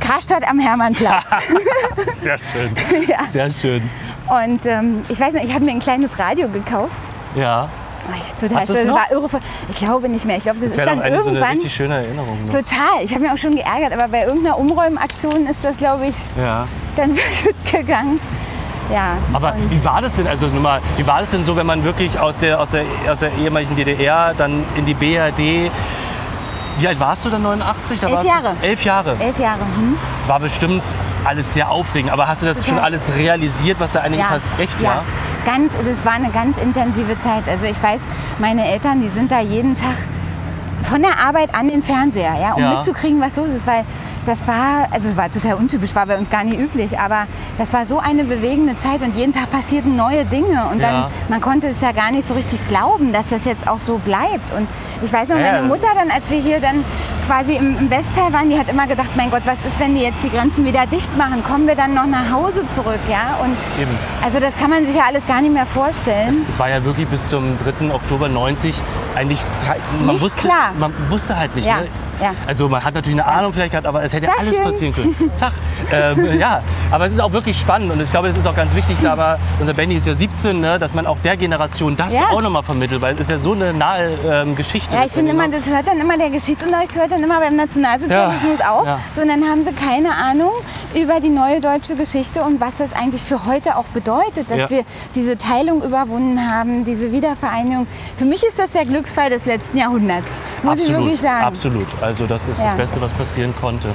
Karstadt am Hermannplatz. <laughs> <laughs> Sehr schön. Ja. Sehr schön. und ähm, ich weiß nicht, ich habe mir ein kleines Radio gekauft. Ja. Ach, ich- Total schön. War irre. Ich glaube nicht mehr. Ich glaube, das, Das ist dann eine, so eine irgendwann. richtig schöne Erinnerung. Ne? Total. Ich habe mich auch schon geärgert, aber bei irgendeiner Umräumaktion ist das, glaube ich, Ja. dann <laughs> wird gegangen. Ja. Aber wie war das denn? Also nur mal, wie war das denn so, wenn man wirklich aus der, aus der, aus der ehemaligen DDR dann in die BRD. Wie alt warst du dann 89? Da Elf warst Jahre. Du, elf Jahre. elf Jahre. Hm? War bestimmt alles sehr aufregend. Aber hast du das schon Total. alles realisiert, was da eigentlich passiert? Echt, ja? Ganz, es war eine ganz intensive Zeit. Also ich weiß, meine Eltern, die sind da jeden Tag von der Arbeit an den Fernseher, ja, um Ja. mitzukriegen, was los ist, weil das war, also es war total untypisch, war bei uns gar nicht üblich, aber das war so eine bewegende Zeit und jeden Tag passierten neue Dinge und Ja. dann, man konnte es ja gar nicht so richtig glauben, dass das jetzt auch so bleibt und ich weiß noch, Ja, meine Mutter dann, als wir hier dann quasi im, im Westteil waren, die hat immer gedacht, mein Gott, was ist, wenn die jetzt die Grenzen wieder dicht machen, kommen wir dann noch nach Hause zurück, ja, und Eben. also das kann man sich ja alles gar nicht mehr vorstellen. Es war ja wirklich bis zum 3. Oktober 90 eigentlich man Nicht wusste, klar. Man wusste halt nicht. Ja, Ne? Ja. Also man hat natürlich eine Ahnung vielleicht gehabt, aber es hätte alles Tagchen. passieren können. Tag. Ähm, <laughs> ja, aber es ist auch wirklich spannend und ich glaube, es ist auch ganz wichtig, aber unser Benny ist ja 17, ne, dass man auch der Generation das Ja. auch nochmal vermittelt, weil es ist ja so eine nahe ähm, Geschichte. Ja, ich finde immer, das hört dann immer, der Geschichtsunterricht hört dann immer beim Nationalsozialismus Ja, auf. ja. So, und dann haben sie keine Ahnung über die neue deutsche Geschichte und was das eigentlich für heute auch bedeutet, dass Ja. wir diese Teilung überwunden haben, diese Wiedervereinigung. Für mich ist das der Glücksfall des letzten Jahrhunderts, muss ich wirklich sagen. Absolut. Also das ist das Ja. Beste, was passieren konnte.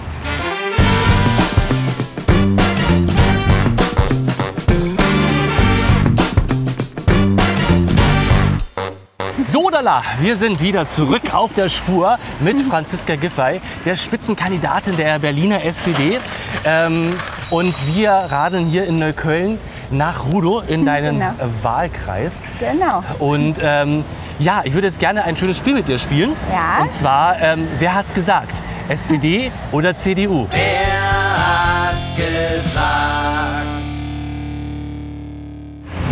Sodala, wir sind wieder zurück auf der Spur mit Franziska Giffey, der Spitzenkandidatin der Berliner SPD. Ähm, und wir radeln hier in Neukölln nach Rudow in deinen Genau. Wahlkreis. Genau. Und ähm, ja, ich würde jetzt gerne ein schönes Spiel mit dir spielen. Ja. Und zwar, ähm, wer hat's gesagt? SPD oder CDU?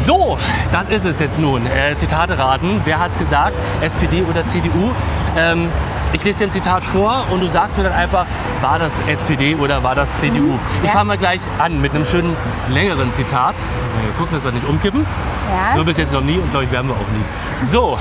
So, das ist es jetzt nun. Äh, Zitate raten. Wer hat's gesagt? SPD oder CDU? Ähm, ich lese dir ein Zitat vor und du sagst mir dann einfach, war das SPD oder war das CDU? Ich ja. fange mal gleich an mit einem schönen längeren Zitat. Wir gucken, dass wir nicht umkippen. Ja. So bis jetzt noch nie und glaube ich werden wir auch nie. So,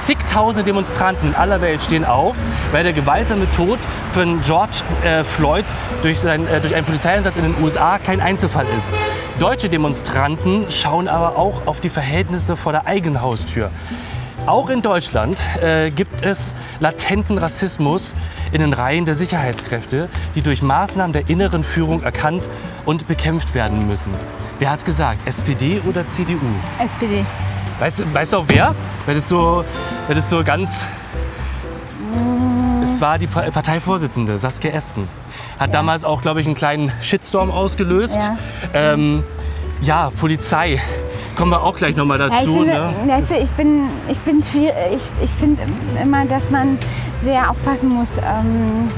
zigtausende Demonstranten in aller Welt stehen auf, weil der gewaltsame Tod von George äh, Floyd durch, sein, äh, durch einen Polizeieinsatz in den USA kein Einzelfall ist. Deutsche Demonstranten schauen aber auch auf die Verhältnisse vor der eigenen Haustür. Auch in Deutschland äh, gibt es latenten Rassismus in den Reihen der Sicherheitskräfte, die durch Maßnahmen der inneren Führung erkannt und bekämpft werden müssen. Wer hat's gesagt? SPD oder CDU? SPD. Weißt, du- weißt du auch wer? Weil das so, weil das so ganz. Es war die Pa- Parteivorsitzende, Saskia Esken. Hat damals auch, glaube ich, einen kleinen Shitstorm ausgelöst. Ja. Ähm, ja, Polizei. Kommen wir auch gleich nochmal Ja, ich dazu. finde, ne? ich bin, ich bin schwierig, ich, ich finde immer, dass man sehr aufpassen muss ähm,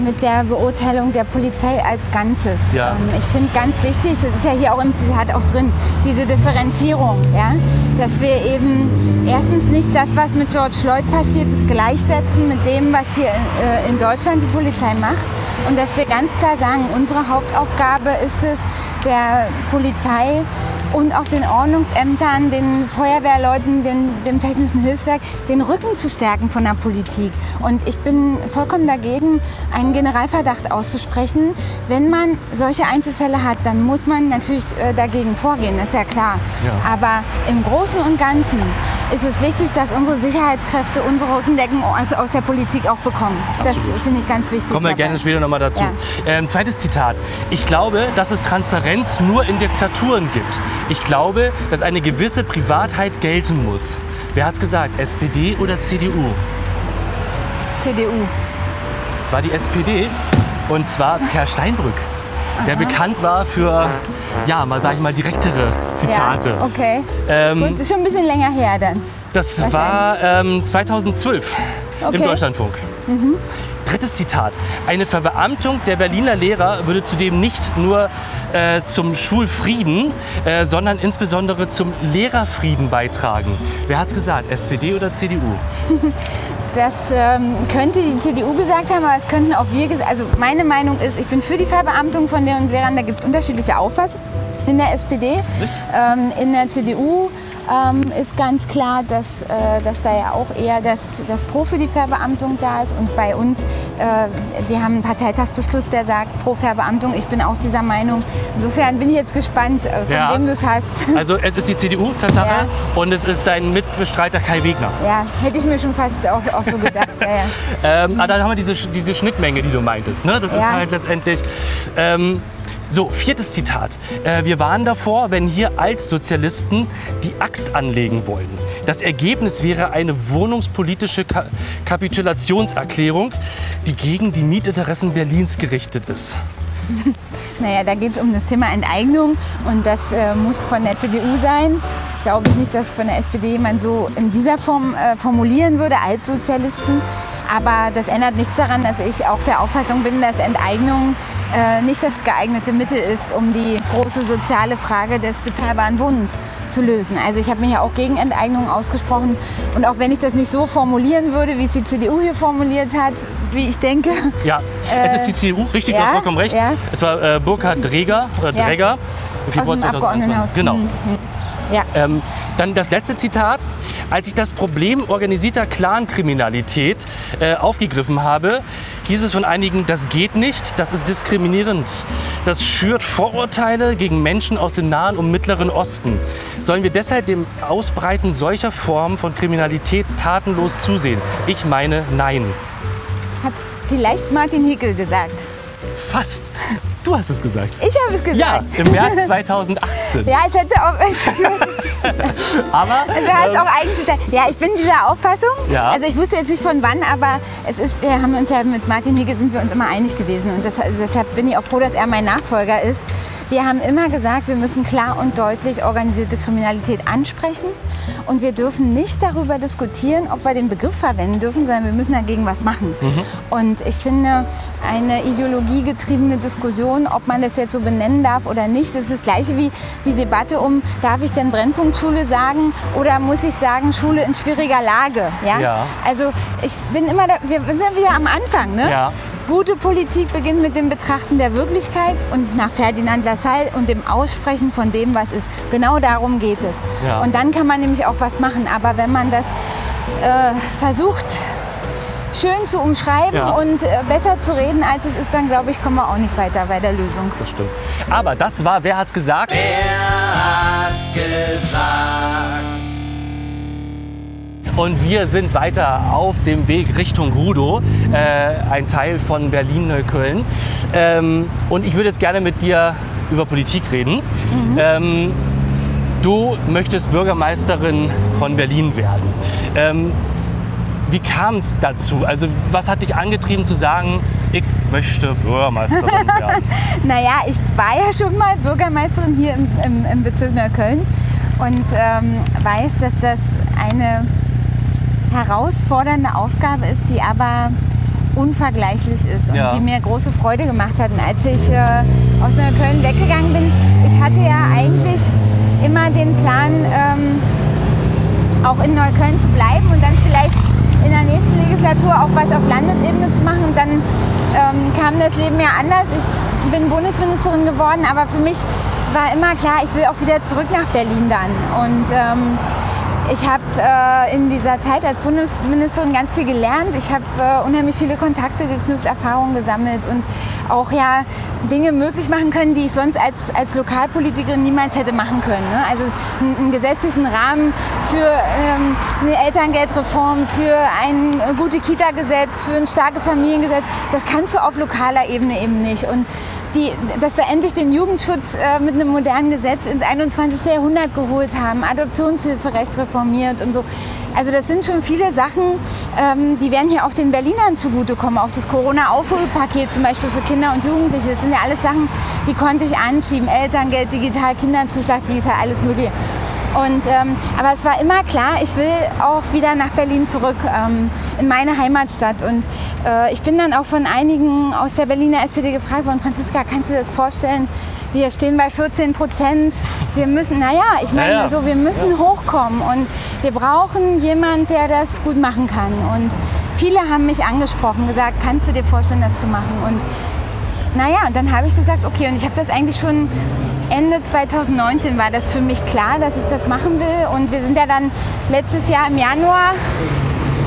mit der Beurteilung der Polizei als Ganzes. Ja. Ähm, ich finde ganz wichtig, das ist ja hier auch im Zitat auch drin, diese Differenzierung, ja, dass wir eben erstens nicht das, was mit George Floyd passiert ist, gleichsetzen mit dem, was hier äh, in Deutschland die Polizei macht und dass wir ganz klar sagen, unsere Hauptaufgabe ist es, der Polizei und auch den Ordnungsämtern, den Feuerwehrleuten, den, dem technischen Hilfswerk, den Rücken zu stärken von der Politik. Und ich bin vollkommen dagegen, einen Generalverdacht auszusprechen. Wenn man solche Einzelfälle hat, dann muss man natürlich äh, dagegen vorgehen, das ist ja klar. Ja. Aber im Großen und Ganzen ist es wichtig, dass unsere Sicherheitskräfte unsere Rückendeckung also aus der Politik auch bekommen. Das finde ich ganz wichtig. Kommen wir dabei. gerne später nochmal dazu. Ja. Ähm, zweites Zitat. Ich glaube, dass es Transparenz nur in Diktaturen gibt. Ich glaube, dass eine gewisse Privatheit gelten muss. Wer hat's gesagt? SPD oder CDU? CDU. Es war die SPD und zwar Per Steinbrück, der bekannt war für, ja, mal sag ich mal, direktere Zitate. Ja, okay. Ähm, Gut, ist schon ein bisschen länger her dann. das war ähm, 2012 im Okay. Deutschlandfunk. Drittes Zitat. Eine Verbeamtung der Berliner Lehrer würde zudem nicht nur äh, zum Schulfrieden, äh, sondern insbesondere zum Lehrerfrieden beitragen. Wer hat's gesagt? SPD oder CDU? <laughs> Das ähm, könnte die CDU gesagt haben, aber es könnten auch wir gesagt Also meine Meinung ist, ich bin für die Verbeamtung von Lehrern und Lehrern. Da gibt es unterschiedliche Auffassungen in der SPD. Ähm, in der CDU ähm, ist ganz klar, dass, äh, dass da ja auch eher das, das Pro für die Verbeamtung da ist. Und bei uns äh, wir haben einen Parteitagsbeschluss, der sagt pro Verbeamtung. Ich bin auch dieser Meinung. Insofern bin ich jetzt gespannt, äh, von Ja. wem du es hast. <laughs> Also es ist die CDU, Tatsache, Ja. und es ist dein Mitbestreiter Kai Wegner. Ja, hätte ich mir schon fast auch, auch so gedacht. Ja, ja. <laughs> Ähm, aber da haben wir diese, diese Schnittmenge, die du meintest. Ne? Das ist halt letztendlich. Ähm, so, viertes Zitat. Äh, wir warnen davor, wenn hier Altsozialisten die Axt anlegen wollen. Das Ergebnis wäre eine wohnungspolitische Ka Kapitulationserklärung, die gegen die Mietinteressen Berlins gerichtet ist. <laughs> Naja, da geht es um das Thema Enteignung und das äh, muss von der CDU sein. Glaube ich nicht, dass von der SPD jemand so in dieser Form äh, formulieren würde, Altsozialisten. Aber das ändert nichts daran, dass ich auch der Auffassung bin, dass Enteignung äh, nicht das geeignete Mittel ist, um die große soziale Frage des bezahlbaren Wohnens zu lösen. Also ich habe mich ja auch gegen Enteignung ausgesprochen. Und auch wenn ich das nicht so formulieren würde, wie es die CDU hier formuliert hat, wie ich denke, Ja, es ist die CDU, richtig, du Äh, ja, hast vollkommen recht. ja. Es war äh, Burkhard Dreger, oder Ja. Februar Aus dem 2021. Abgeordnetenhaus. Genau. Mhm. ja. Ähm, dann das letzte Zitat. Als ich das Problem organisierter Clankriminalität äh, aufgegriffen habe, hieß es von einigen, das geht nicht, das ist diskriminierend. Das schürt Vorurteile gegen Menschen aus dem Nahen und Mittleren Osten. Sollen wir deshalb dem Ausbreiten solcher Formen von Kriminalität tatenlos zusehen? Ich meine, nein. hat vielleicht Martin Hickel gesagt. Fast. Du hast es gesagt. Ich habe es gesagt. Ja, im März <laughs> 2018. Ja, es hätte auch. <laughs> Aber <laughs> hast auch eigentlich. Ja, ich bin dieser Auffassung. Ja. Also ich wusste jetzt nicht von wann, aber es ist, wir haben uns ja mit Martin Hicke sind wir uns immer einig gewesen und das, also deshalb bin ich auch froh, dass er mein Nachfolger ist. Wir haben immer gesagt, wir müssen klar und deutlich organisierte Kriminalität ansprechen und wir dürfen nicht darüber diskutieren, ob wir den Begriff verwenden dürfen, sondern wir müssen dagegen was machen. Und ich finde, eine ideologiegetriebene Diskussion, ob man das jetzt so benennen darf oder nicht, das ist das gleiche wie die Debatte um, darf ich denn Brennpunktschule sagen oder muss ich sagen Schule in schwieriger Lage? Ja? Ja. Also ich bin immer, da, wir sind ja wieder am Anfang. Ne? Ja. Gute Politik beginnt mit dem Betrachten der Wirklichkeit und nach Ferdinand Lassalle und dem Aussprechen von dem, was ist. Genau darum geht es. Ja. Und dann kann man nämlich auch was machen. Aber wenn man das äh, versucht, schön zu umschreiben Ja. und äh, besser zu reden, als es ist, dann glaube ich, kommen wir auch nicht weiter bei der Lösung. Das stimmt. Aber das war, wer hat's gesagt? Und wir sind weiter auf dem Weg Richtung Rudow, äh, ein Teil von Berlin-Neukölln. Ähm, und ich würde jetzt gerne mit dir über Politik reden. Ähm, du möchtest Bürgermeisterin von Berlin werden. Ähm, wie kam es dazu? Also was hat dich angetrieben zu sagen, ich möchte Bürgermeisterin <laughs> werden? Naja, ich war ja schon mal Bürgermeisterin hier im, im, im Bezirk Neukölln und ähm, weiß, dass das eine herausfordernde Aufgabe ist, die aber unvergleichlich ist und Ja. die mir große Freude gemacht hat. Und als ich äh, aus Neukölln weggegangen bin, ich hatte ja eigentlich immer den Plan, ähm, auch in Neukölln zu bleiben und dann vielleicht in der nächsten Legislatur auch was auf Landesebene zu machen. Und dann ähm, kam das Leben ja anders. Ich bin Bundesministerin geworden, aber für mich war immer klar, ich will auch wieder zurück nach Berlin dann. Und ähm, ich habe äh, in dieser Zeit als Bundesministerin ganz viel gelernt. Ich habe äh, unheimlich viele Kontakte geknüpft, Erfahrungen gesammelt und auch ja Dinge möglich machen können, die ich sonst als, als Lokalpolitikerin niemals hätte machen können. Ne? Also einen, gesetzlichen Rahmen für ähm, eine Elterngeldreform, für ein äh, gute Kita-Gesetz, für ein starke Familiengesetz, das kannst du auf lokaler Ebene eben nicht. Und die, dass wir endlich den Jugendschutz äh, mit einem modernen Gesetz ins 21. Jahrhundert geholt haben, Adoptionshilferecht reformiert und so. Also das sind schon viele Sachen, ähm, die werden hier auch den Berlinern zugutekommen. Auch das Corona-Aufholpaket zum Beispiel für Kinder und Jugendliche. Das sind ja alles Sachen, die konnte ich anschieben. Elterngeld, digital, Kinderzuschlag, digital, alles mögliche. Und, ähm, aber es war immer klar, ich will auch wieder nach Berlin zurück, ähm, in meine Heimatstadt. Und äh, ich bin dann auch von einigen aus der Berliner SPD gefragt worden, Franziska, kannst du dir das vorstellen? Wir stehen bei 14 Prozent. Wir müssen, naja, ich meine, Ja, ja. so, wir müssen hochkommen. Und wir brauchen jemanden, der das gut machen kann. Und viele haben mich angesprochen, gesagt, kannst du dir vorstellen, das zu machen? Und naja, und dann habe ich gesagt, okay, und ich habe das eigentlich schon Ende 2019 war das für mich klar, dass ich das machen will. Und wir sind ja dann letztes Jahr im Januar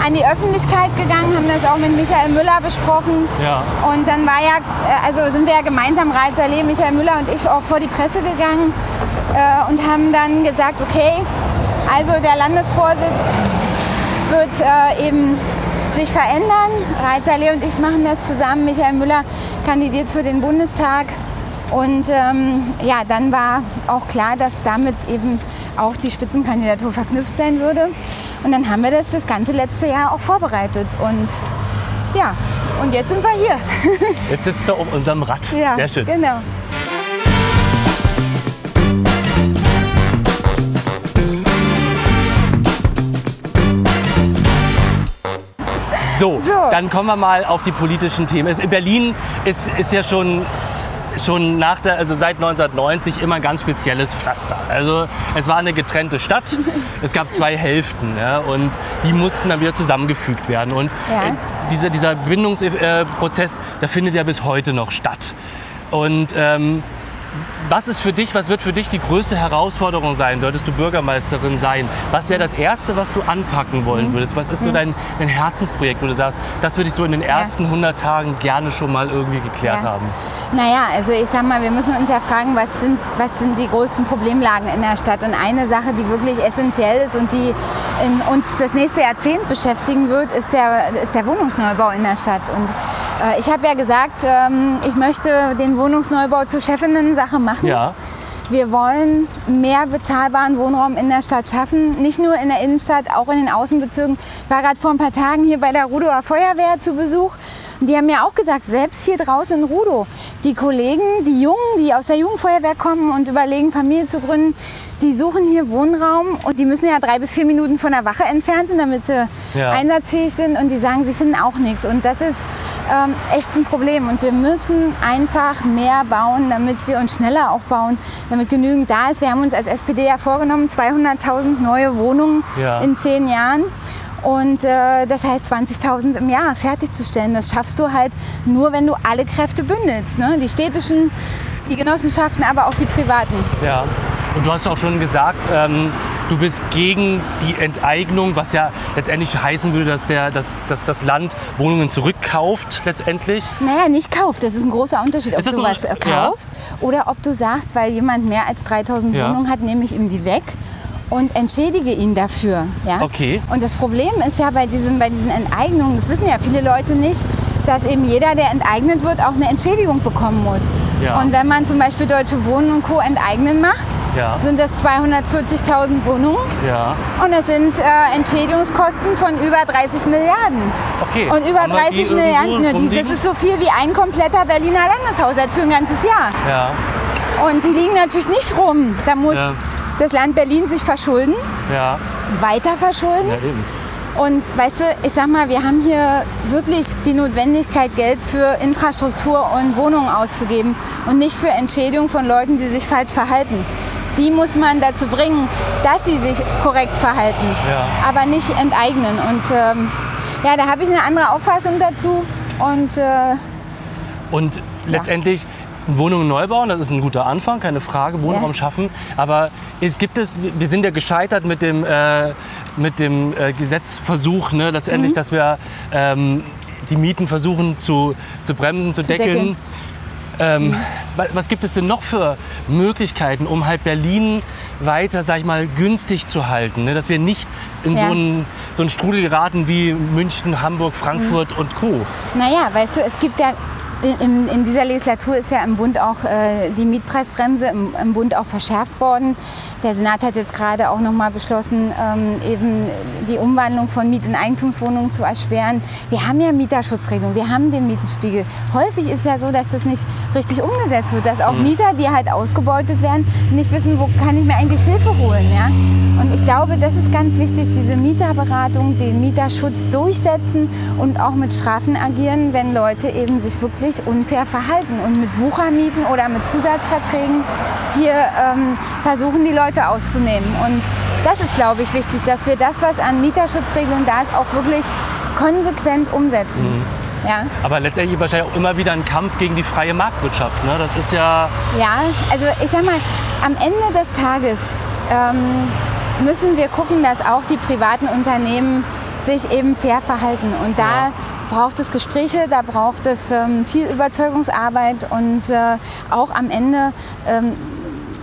an die Öffentlichkeit gegangen, haben das auch mit Michael Müller besprochen. Ja. Und dann war ja, äh, also sind wir ja gemeinsam Reizer Allee, Michael Müller und ich auch vor die Presse gegangen äh, und haben dann gesagt, okay, also der Landesvorsitz wird äh, eben sich verändern. Reizer Allee und ich machen das zusammen. Michael Müller kandidiert für den Bundestag. Und ähm, ja, dann war auch klar, dass damit eben auch die Spitzenkandidatur verknüpft sein würde. Und dann haben wir das das ganze letzte Jahr auch vorbereitet. Und ja, und jetzt sind wir hier. <laughs> Jetzt sitzt du auf unserem Rad. ja, Sehr schön. Genau. So, So. dann kommen wir mal auf die politischen Themen. In Berlin ist, ist ja schon schon nach der, also seit 1990 immer ein ganz spezielles Pflaster. Also es war eine getrennte Stadt, es gab zwei Hälften ja, und die mussten dann wieder zusammengefügt werden. Und Ja. äh, dieser, dieser Bindungsprozess, der findet ja bis heute noch statt. Und ähm, was ist für dich, was wird für dich die größte Herausforderung sein? Solltest du Bürgermeisterin sein? Was wäre das Erste, was du anpacken wollen Mhm. würdest? Was ist so dein, dein Herzensprojekt, wo du sagst, das würde ich so in den ersten 100 Tagen gerne schon mal irgendwie geklärt Ja. haben? Naja, also ich sag mal, wir müssen uns ja fragen, was sind, was sind die größten Problemlagen in der Stadt? Und eine Sache, die wirklich essentiell ist und die in uns das nächste Jahrzehnt beschäftigen wird, ist der, ist der Wohnungsneubau in der Stadt. Und äh, ich habe ja gesagt, ähm, ich möchte den Wohnungsneubau zur Chefinnen-Sache machen. Ja, Wir wollen mehr bezahlbaren Wohnraum in der Stadt schaffen, nicht nur in der Innenstadt, auch in den Außenbezirken. Ich war gerade vor ein paar Tagen hier bei der Rudower Feuerwehr zu Besuch. Und die haben mir auch gesagt, selbst hier draußen in Rudow, die Kollegen, die Jungen, die aus der Jugendfeuerwehr kommen und überlegen, Familie zu gründen, die suchen hier Wohnraum und die müssen ja drei bis vier Minuten von der Wache entfernt sein, damit sie Ja. einsatzfähig sind und die sagen, sie finden auch nichts. Und das ist ähm, echt ein Problem. Und wir müssen einfach mehr bauen, damit wir uns schneller auch bauen, damit genügend da ist. Wir haben uns als SPD ja vorgenommen, 200.000 neue Wohnungen Ja. in zehn Jahren. Und äh, das heißt 20.000 im Jahr fertigzustellen. Das schaffst du halt nur, wenn du alle Kräfte bündelst. Ne? Die städtischen, die Genossenschaften, aber auch die privaten. ja. Und du hast auch schon gesagt, ähm, du bist gegen die Enteignung, was ja letztendlich heißen würde, dass, der, dass, dass das Land Wohnungen zurückkauft letztendlich. Naja, nicht kauft. Das ist ein großer Unterschied, ob du so? was äh, Ja. kaufst oder ob du sagst, weil jemand mehr als 3000 Ja. Wohnungen hat, nehme ich ihm die weg und entschädige ihn dafür. Ja? Okay. Und das Problem ist ja bei diesen, bei diesen Enteignungen, das wissen ja viele Leute nicht, dass eben jeder, der enteignet wird, auch eine Entschädigung bekommen muss. Ja. Und wenn man zum Beispiel Deutsche Wohnen und Co. enteignen macht, Ja. sind das 240.000 Wohnungen Ja. und das sind äh, Entschädigungskosten von über 30 Milliarden. Okay. Und über Haben wir die 30 irgendwo Milliarden, ne, die, das ist so viel wie ein kompletter Berliner Landeshaushalt für ein ganzes Jahr. Ja. Und die liegen natürlich nicht rum. Da muss das Land Berlin sich verschulden, Ja. weiter verschulden. Ja. Und weißt du, ich sag mal, wir haben hier wirklich die Notwendigkeit, Geld für Infrastruktur und Wohnungen auszugeben und nicht für Entschädigung von Leuten, die sich falsch verhalten. Die muss man dazu bringen, dass sie sich korrekt verhalten, Ja. aber nicht enteignen. Und ähm, ja, da habe ich eine andere Auffassung dazu. Und äh, Und letztendlich Wohnungen neu bauen, das ist ein guter Anfang, keine Frage, Wohnraum Ja. schaffen. Aber es gibt es, wir sind ja gescheitert mit dem, äh, mit dem äh, Gesetzversuch, ne, letztendlich, Mhm. dass wir ähm, die Mieten versuchen zu, zu bremsen, zu, Zu deckeln. deckeln. Ähm, wa- Was gibt es denn noch für Möglichkeiten, um halt Berlin weiter, sag ich mal, günstig zu halten? Ne? Dass wir nicht in Ja. so, einen, so einen Strudel geraten wie München, Hamburg, Frankfurt Mhm. und Co. Naja, weißt du, es gibt ja in, in dieser Legislatur ist ja im Bund auch äh, die Mietpreisbremse im, im Bund auch verschärft worden. Der Senat hat jetzt gerade auch noch mal beschlossen, ähm, eben die Umwandlung von Miet- in Eigentumswohnungen zu erschweren. Wir haben ja Mieterschutzregelungen, wir haben den Mietenspiegel. Häufig ist ja so, dass das nicht richtig umgesetzt wird, dass auch Mieter, die halt ausgebeutet werden, nicht wissen, wo kann ich mir eigentlich Hilfe holen. Ja? Und ich glaube, das ist ganz wichtig, diese Mieterberatung, den Mieterschutz durchsetzen und auch mit Strafen agieren, wenn Leute eben sich wirklich unfair verhalten und mit Wuchermieten oder mit Zusatzverträgen hier ähm, versuchen, die Leute auszunehmen. Und das ist, glaube ich, wichtig, dass wir das, was an Mieterschutzregelungen da ist, auch wirklich konsequent umsetzen. Ja. Aber letztendlich wahrscheinlich auch immer wieder ein Kampf gegen die freie Marktwirtschaft. Ne? Das ist ja. Ja, also ich sag mal, am Ende des Tages ähm, müssen wir gucken, dass auch die privaten Unternehmen sich eben fair verhalten. Und da Ja. Braucht es Gespräche, da braucht es ähm, viel Überzeugungsarbeit und äh, auch am Ende ähm,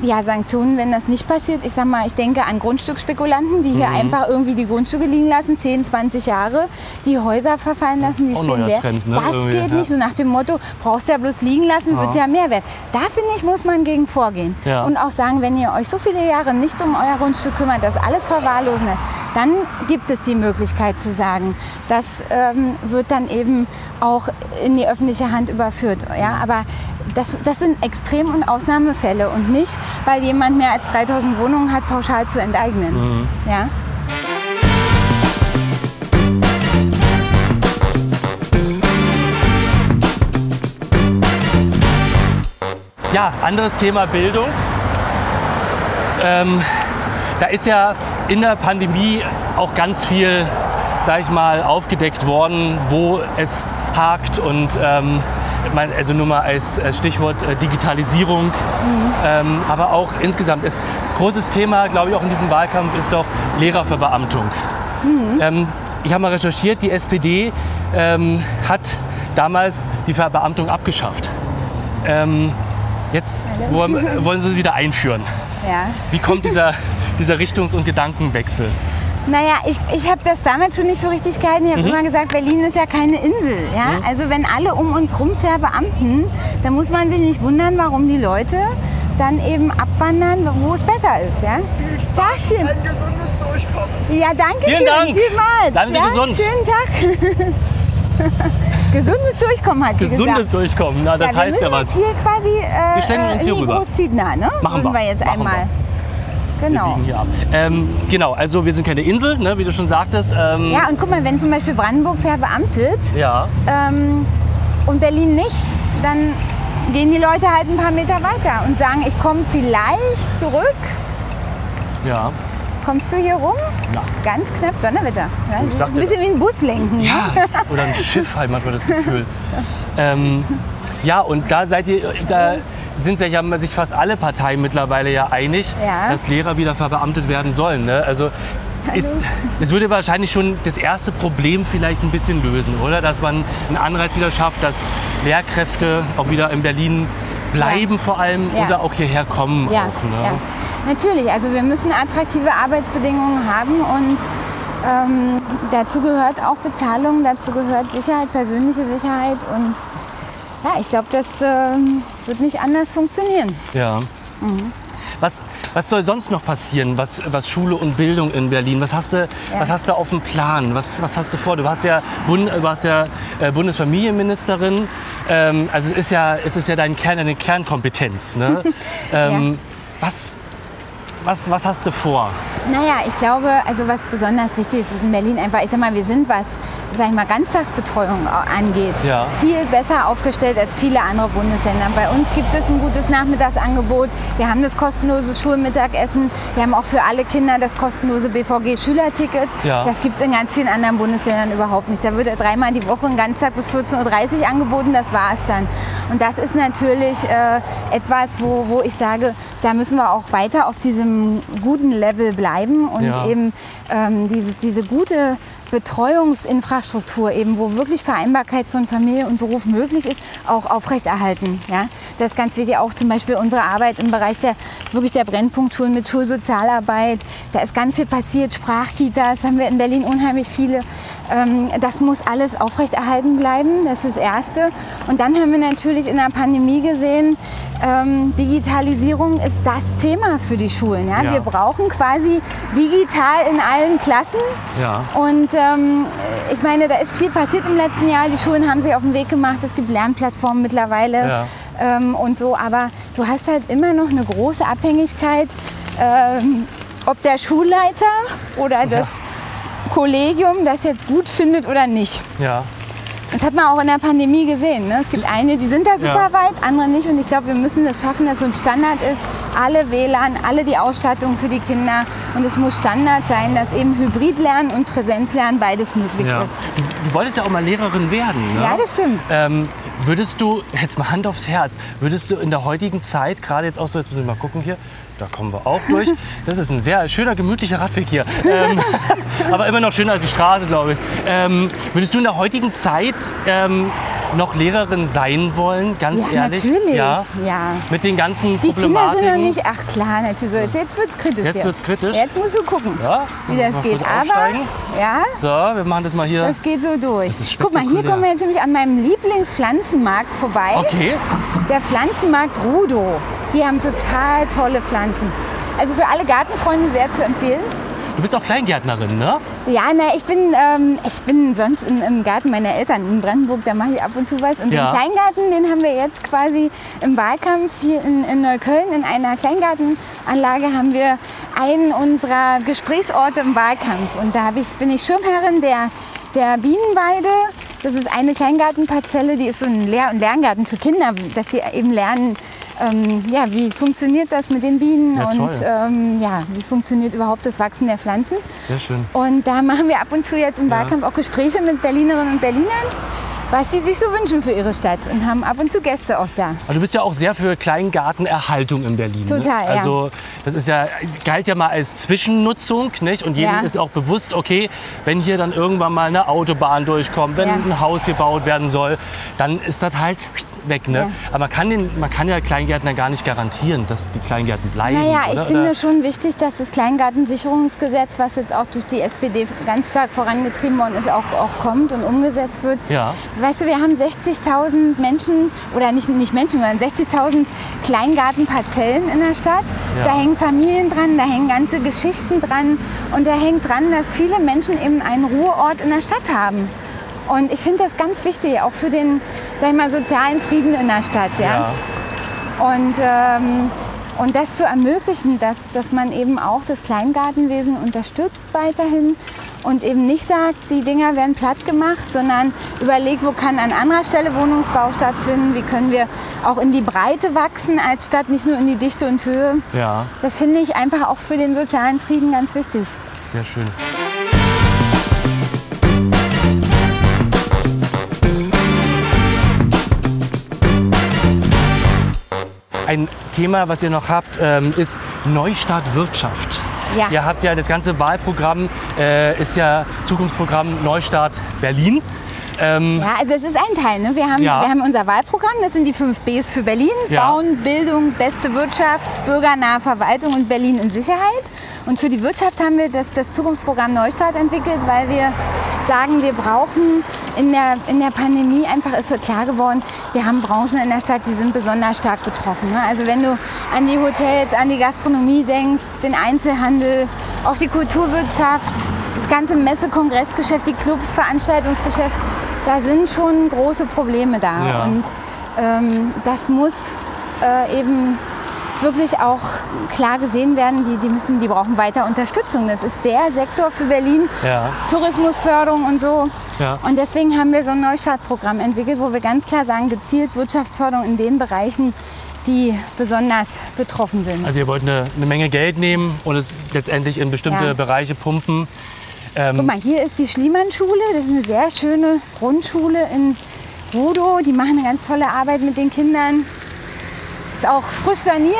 ja, Sanktionen, wenn das nicht passiert. Ich sag mal, ich denke an Grundstücksspekulanten, die hier Mhm. einfach irgendwie die Grundstücke liegen lassen, 10, 20 Jahre, die Häuser verfallen lassen, die Auch stehen leer. Trend, ne? Das Irgendwie, geht ja. nicht so nach dem Motto, brauchst du ja bloß liegen lassen, wird ja mehr wert. Da finde ich, muss man gegen vorgehen. Ja. Und auch sagen, wenn ihr euch so viele Jahre nicht um euer Grundstück kümmert, das alles verwahrlosen lässt, dann gibt es die Möglichkeit zu sagen, das ähm, wird dann eben auch in die öffentliche Hand überführt. Ja? Aber das, das sind Extrem- und Ausnahmefälle und nicht, weil jemand mehr als 3000 Wohnungen hat, pauschal zu enteignen. Ja? Ja, anderes Thema Bildung. Ähm, da ist ja in der Pandemie auch ganz viel, sag ich mal, aufgedeckt worden, wo es hakt und ähm, also nur mal als, als Stichwort äh, Digitalisierung, ähm, aber auch insgesamt ist großes Thema, glaube ich, auch in diesem Wahlkampf ist doch Lehrerverbeamtung. Ähm, ich habe mal recherchiert, die SPD ähm, hat damals die Verbeamtung abgeschafft. Jetzt wollen, wollen sie es wieder einführen. Ja. Wie kommt dieser, <laughs> dieser Richtungs- und Gedankenwechsel? Naja, ich, ich habe das damals schon nicht für richtig gehalten. Ich habe immer gesagt, Berlin ist ja keine Insel. Ja? Also wenn alle um uns rum verbeamten, dann muss man sich nicht wundern, warum die Leute dann eben abwandern, wo es besser ist. Ja? Tagchen. Ein gesundes Durchkommen. Ja, danke Vielen schön. Dank. Vielmals. Bleiben Sie ja? gesund. Schönen Tag. <laughs> Gesundes Durchkommen hat sie Gesundes gesagt. Durchkommen, na, das ja, wir heißt ja müssen was. jetzt hier quasi äh, Wir stellen uns in hier die rüber. Großziedner, ne? Machen Würden wir. wir jetzt Machen einmal. Wir Genau. biegen hier ab. Ähm, genau, also wir sind keine Insel, ne, wie du schon sagtest. Ähm, Ja, und guck mal, wenn zum Beispiel Brandenburg verbeamtet, ja. ähm, und Berlin nicht, dann gehen die Leute halt ein paar Meter weiter und sagen, ich komme vielleicht zurück. ja. Kommst du hier rum? Ja. Ganz knapp Donnerwetter. Ja, das ist ein bisschen das. wie ein Bus lenken. Ja, oder ein Schiff halt manchmal das Gefühl. <laughs> ähm, ja, und da seid ihr, da sind sich ja sich fast alle Parteien mittlerweile ja einig, Ja. dass Lehrer wieder verbeamtet werden sollen. Ne? Also ist, es würde wahrscheinlich schon das erste Problem vielleicht ein bisschen lösen, oder? Dass man einen Anreiz wieder schafft, dass Lehrkräfte auch wieder in Berlin bleiben vor allem Ja. oder auch hierher kommen Ja, auch. Ne? ja. Natürlich, also wir müssen attraktive Arbeitsbedingungen haben und ähm, dazu gehört auch Bezahlung, dazu gehört Sicherheit, persönliche Sicherheit und ja, ich glaube, das ähm, wird nicht anders funktionieren. Ja. Mhm. Was, was soll sonst noch passieren, was, was Schule und Bildung in Berlin? Was hast du, was hast du auf dem Plan? Was, was hast du vor? Du warst ja, Bund, du warst ja äh, Bundesfamilienministerin. Ähm, also es ist ja, es ist ja dein Kern, deine Kernkompetenz. Ne? <laughs> ähm, was, was, was hast du vor? Naja, ich glaube, also was besonders wichtig ist, ist in Berlin einfach, ich sag mal, wir sind, was sag ich mal, Ganztagsbetreuung angeht, Ja. viel besser aufgestellt als viele andere Bundesländer. Bei uns gibt es ein gutes Nachmittagsangebot. Wir haben das kostenlose Schulmittagessen. Wir haben auch für alle Kinder das kostenlose BVG-Schülerticket. Ja. Das gibt es in ganz vielen anderen Bundesländern überhaupt nicht. Da wird ja dreimal die Woche ein Ganztag bis 14.30 Uhr angeboten, das war es dann. Und das ist natürlich äh, etwas, wo, wo ich sage, da müssen wir auch weiter auf diesem guten Level bleiben und Ja. eben ähm, diese, diese gute Betreuungsinfrastruktur, eben, wo wirklich Vereinbarkeit von Familie und Beruf möglich ist, auch aufrechterhalten. Ja? Das ist ganz wichtig. Auch zum Beispiel unsere Arbeit im Bereich der, wirklich der Brennpunktschulen mit Schulsozialarbeit. Da ist ganz viel passiert. Sprachkitas haben wir in Berlin unheimlich viele. Ähm, das muss alles aufrechterhalten bleiben. Das ist das Erste. Und dann haben wir natürlich in der Pandemie gesehen, ähm, Digitalisierung ist das Thema für die Schulen. Ja? Ja. Wir brauchen quasi digital in allen Klassen. Ja. Und ähm, ich meine, da ist viel passiert im letzten Jahr. Die Schulen haben sich auf den Weg gemacht. Es gibt Lernplattformen mittlerweile Ja. ähm, und so. Aber du hast halt immer noch eine große Abhängigkeit, ähm, ob der Schulleiter oder das Kollegium das jetzt gut findet oder nicht. Ja. Das hat man auch in der Pandemie gesehen. Ne? Es gibt eine, die sind da super Ja. weit, andere nicht. Und ich glaube, wir müssen es schaffen, dass so ein Standard ist. Alle WLAN, alle die Ausstattung für die Kinder. Und es muss Standard sein, dass eben Hybridlernen und Präsenzlernen beides möglich ja. ist. Du, du wolltest ja auch mal Lehrerin werden. Ne? Ja, das stimmt. Ähm, Würdest du, jetzt mal Hand aufs Herz, würdest du in der heutigen Zeit, gerade jetzt auch so, jetzt müssen wir mal gucken hier, da kommen wir auch durch. Das ist ein sehr schöner, gemütlicher Radweg hier. Ähm, <laughs> aber immer noch schöner als die Straße, glaube ich. Ähm, würdest du in der heutigen Zeit ähm, noch Lehrerin sein wollen, ganz Ja, ehrlich? natürlich. Ja. Ja. Mit den ganzen Die Kinder sind noch nicht, ach klar, natürlich. So, jetzt, jetzt wird es kritisch Jetzt wird's kritisch? Jetzt musst du gucken, Ja, wie das geht. Aber, ja, So, wir machen das mal hier. das geht so durch. Guck mal, hier kommen wir jetzt nämlich an meinem Lieblingspflanzenmarkt vorbei. Okay. Der Pflanzenmarkt Rudo. Die haben total tolle Pflanzen. Also für alle Gartenfreunde sehr zu empfehlen. Du bist auch Kleingärtnerin, ne? Ja, na, ich bin, ähm, ich bin sonst im, im Garten meiner Eltern in Brandenburg, da mache ich ab und zu was. Und Ja. den Kleingarten, den haben wir jetzt quasi im Wahlkampf hier in, in Neukölln, in einer Kleingartenanlage, haben wir einen unserer Gesprächsorte im Wahlkampf. Und da ich, bin ich Schirmherrin der, der Bienenweide. Das ist eine Kleingartenparzelle, die ist so ein Lehr- und Lerngarten für Kinder, dass sie eben lernen, ähm, ja, wie funktioniert das mit den Bienen Ja, und ähm, ja, wie funktioniert überhaupt das Wachsen der Pflanzen. Sehr schön. Und da machen wir ab und zu jetzt im Ja. Wahlkampf auch Gespräche mit Berlinerinnen und Berlinern, was sie sich so wünschen für ihre Stadt und haben ab und zu Gäste auch da. Aber du bist ja auch sehr für Kleingartenerhaltung in Berlin. Total, ne? ja. Also das ist ja, galt ja mal als Zwischennutzung, nicht? Und jedem Ja. ist auch bewusst, okay, wenn hier dann irgendwann mal eine Autobahn durchkommt, wenn Ja. ein Haus gebaut werden soll, dann ist das halt weg, ne? Ja. Aber man kann, den, man kann ja Kleingärtner gar nicht garantieren, dass die Kleingärten bleiben. Naja, ich oder? finde oder? schon wichtig, dass das Kleingartensicherungsgesetz, was jetzt auch durch die SPD ganz stark vorangetrieben worden ist, auch, auch kommt und umgesetzt wird. Ja. Weißt du, wir haben 60.000 Menschen, oder nicht, nicht Menschen, sondern 60.000 Kleingartenparzellen in der Stadt. Ja. Da hängen Familien dran, da hängen ganze Geschichten dran und da hängt dran, dass viele Menschen eben einen Ruheort in der Stadt haben. Und ich finde das ganz wichtig, auch für den sag ich mal, sozialen Frieden in der Stadt. Ja? Ja. Und, ähm, und das zu ermöglichen, dass, dass man eben auch das Kleingartenwesen unterstützt weiterhin und eben nicht sagt, die Dinger werden platt gemacht, sondern überlegt, wo kann an anderer Stelle Wohnungsbau stattfinden, wie können wir auch in die Breite wachsen als Stadt, nicht nur in die Dichte und Höhe. Ja, Das finde ich einfach auch für den sozialen Frieden ganz wichtig. sehr schön. Ein Thema, was ihr noch habt, ähm, ist Neustart Wirtschaft. Ja. Ihr habt ja das ganze Wahlprogramm, äh, ist ja Zukunftsprogramm Neustart Berlin. Ähm, Ja, also es ist ein Teil. Ne? Wir, haben, Ja. wir haben unser Wahlprogramm, das sind die fünf Bs für Berlin. Ja. Bauen, Bildung, beste Wirtschaft, bürgernahe Verwaltung und Berlin in Sicherheit. Und für die Wirtschaft haben wir das, das Zukunftsprogramm Neustart entwickelt, weil wir sagen, wir brauchen in der, in der Pandemie einfach ist klar geworden, wir haben Branchen in der Stadt, die sind besonders stark betroffen. Ne? Also wenn du an die Hotels, an die Gastronomie denkst, den Einzelhandel, auch die Kulturwirtschaft, das ganze Messe-, Kongressgeschäft, die Clubs, Veranstaltungsgeschäft, da sind schon große Probleme da. Ja. Und ähm, das muss äh, eben wirklich auch klar gesehen werden. Die, die, müssen, die brauchen weiter Unterstützung. Das ist der Sektor für Berlin. Ja. Tourismusförderung und so. Ja. Und deswegen haben wir so ein Neustartprogramm entwickelt, wo wir ganz klar sagen, gezielt Wirtschaftsförderung in den Bereichen, die besonders betroffen sind. Also ihr wollt eine, eine Menge Geld nehmen und es letztendlich in bestimmte Ja. Bereiche pumpen. Guck mal, hier ist die Schliemann-Schule. Das ist eine sehr schöne Grundschule in Rudow. Die machen eine ganz tolle Arbeit mit den Kindern. Ist auch frisch saniert.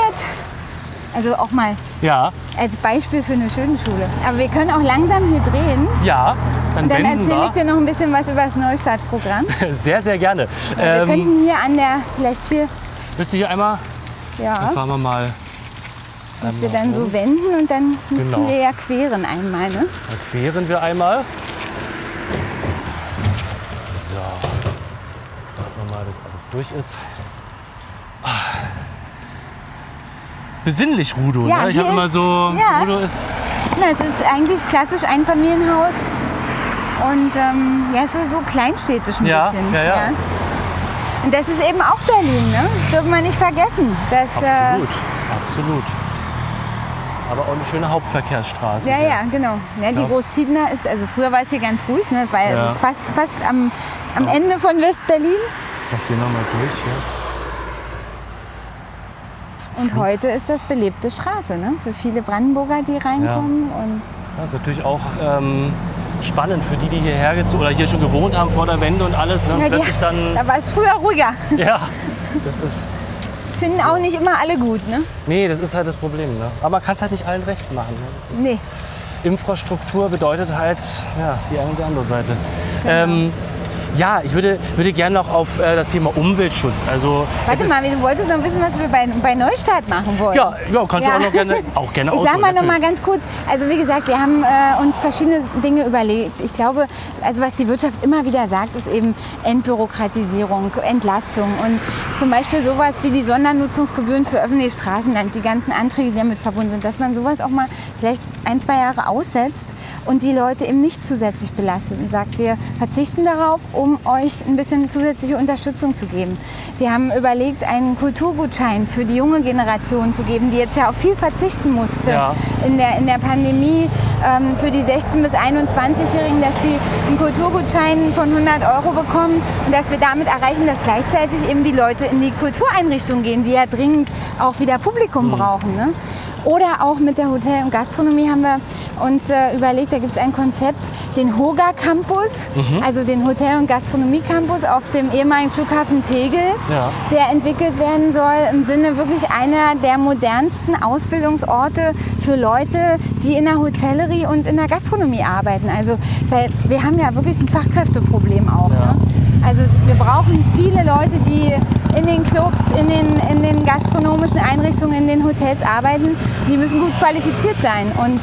Also auch mal Ja, als Beispiel für eine schöne Schule. Aber wir können auch langsam hier drehen. ja, dann, Und dann erzähle ich dir noch ein bisschen was über das Neustartprogramm. <laughs> Sehr, sehr gerne. wir Ähm, könnten hier an der, vielleicht hier, Willst du hier einmal? ja, Dann fahren wir mal. dass wir dann so wenden und dann müssen Genau. wir ja queren einmal. Ne? Dann queren wir einmal. So. Warten wir mal, bis alles durch ist. Besinnlich, Rudo. Ja, ne? Ich habe immer so. ja. Rudo ist. Na, es ist eigentlich klassisch Einfamilienhaus und ähm, ja, so, so kleinstädtisch ein Ja, bisschen. ja, ja. Und das ist eben auch Berlin, ne? Das dürfen wir nicht vergessen. Das, Absolut. Absolut. Aber auch eine schöne Hauptverkehrsstraße. Äh, ja, hier. ja, genau. Ja, die Ja. Großziedner ist, also früher war es hier ganz ruhig, ne? Es war ja, Ja. so fast, fast am, am Ende von West-Berlin. Lass den nochmal durch hier. Und heute ist das belebte Straße, ne? Für viele Brandenburger, die reinkommen. Und Das ist natürlich auch ähm, spannend für die, die hierher gezogen oder hier schon gewohnt haben vor der Wende und alles. Ne? Ja, die, dann, <laughs> da war es früher ruhiger. <laughs> ja, <laughs> das ist, Finden auch nicht immer alle gut, ne? nee, das ist halt das Problem. Ne? Aber man kann es halt nicht allen recht machen. Ne? Nee. Infrastruktur bedeutet halt ja, die eine und die andere Seite. Genau. Ähm, ja, ich würde, würde gerne noch auf äh, das Thema Umweltschutz. Also, Warte mal, du wolltest noch wissen, was wir bei, bei Neustart machen wollen. Ja, ja, kannst Ja. du auch noch gerne, <laughs> auch gerne Ich sag mal noch mal natürlich. ganz kurz, also wie gesagt, wir haben äh, uns verschiedene Dinge überlegt. Ich glaube, also was die Wirtschaft immer wieder sagt, ist eben Entbürokratisierung, Entlastung und zum Beispiel sowas wie die Sondernutzungsgebühren für öffentliches Straßenland, die ganzen Anträge, die damit verbunden sind, dass man sowas auch mal vielleicht ein, zwei Jahre aussetzt und die Leute eben nicht zusätzlich belastet und sagt, wir verzichten darauf, um euch ein bisschen zusätzliche Unterstützung zu geben. Wir haben überlegt, einen Kulturgutschein für die junge Generation zu geben, die jetzt ja auf viel verzichten musste Ja. in, der, in der Pandemie ähm, für die 16- bis 21-Jährigen, dass sie einen Kulturgutschein von 100 Euro bekommen und dass wir damit erreichen, dass gleichzeitig eben die Leute in die Kultureinrichtungen gehen, die ja dringend auch wieder Publikum brauchen. Ne? Oder auch mit der Hotel- und Gastronomie haben wir uns äh, überlegt, da gibt es ein Konzept, den Hoga Campus, also den Hotel- und Gastronomie Campus auf dem ehemaligen Flughafen Tegel, Ja. der entwickelt werden soll im Sinne wirklich einer der modernsten Ausbildungsorte für Leute, die in der Hotellerie und in der Gastronomie arbeiten. Also weil wir haben ja wirklich ein Fachkräfteproblem auch. Ja. Ne? Also wir brauchen viele Leute, die in den Clubs, in den, in den gastronomischen Einrichtungen, in den Hotels arbeiten. Die müssen gut qualifiziert sein. Und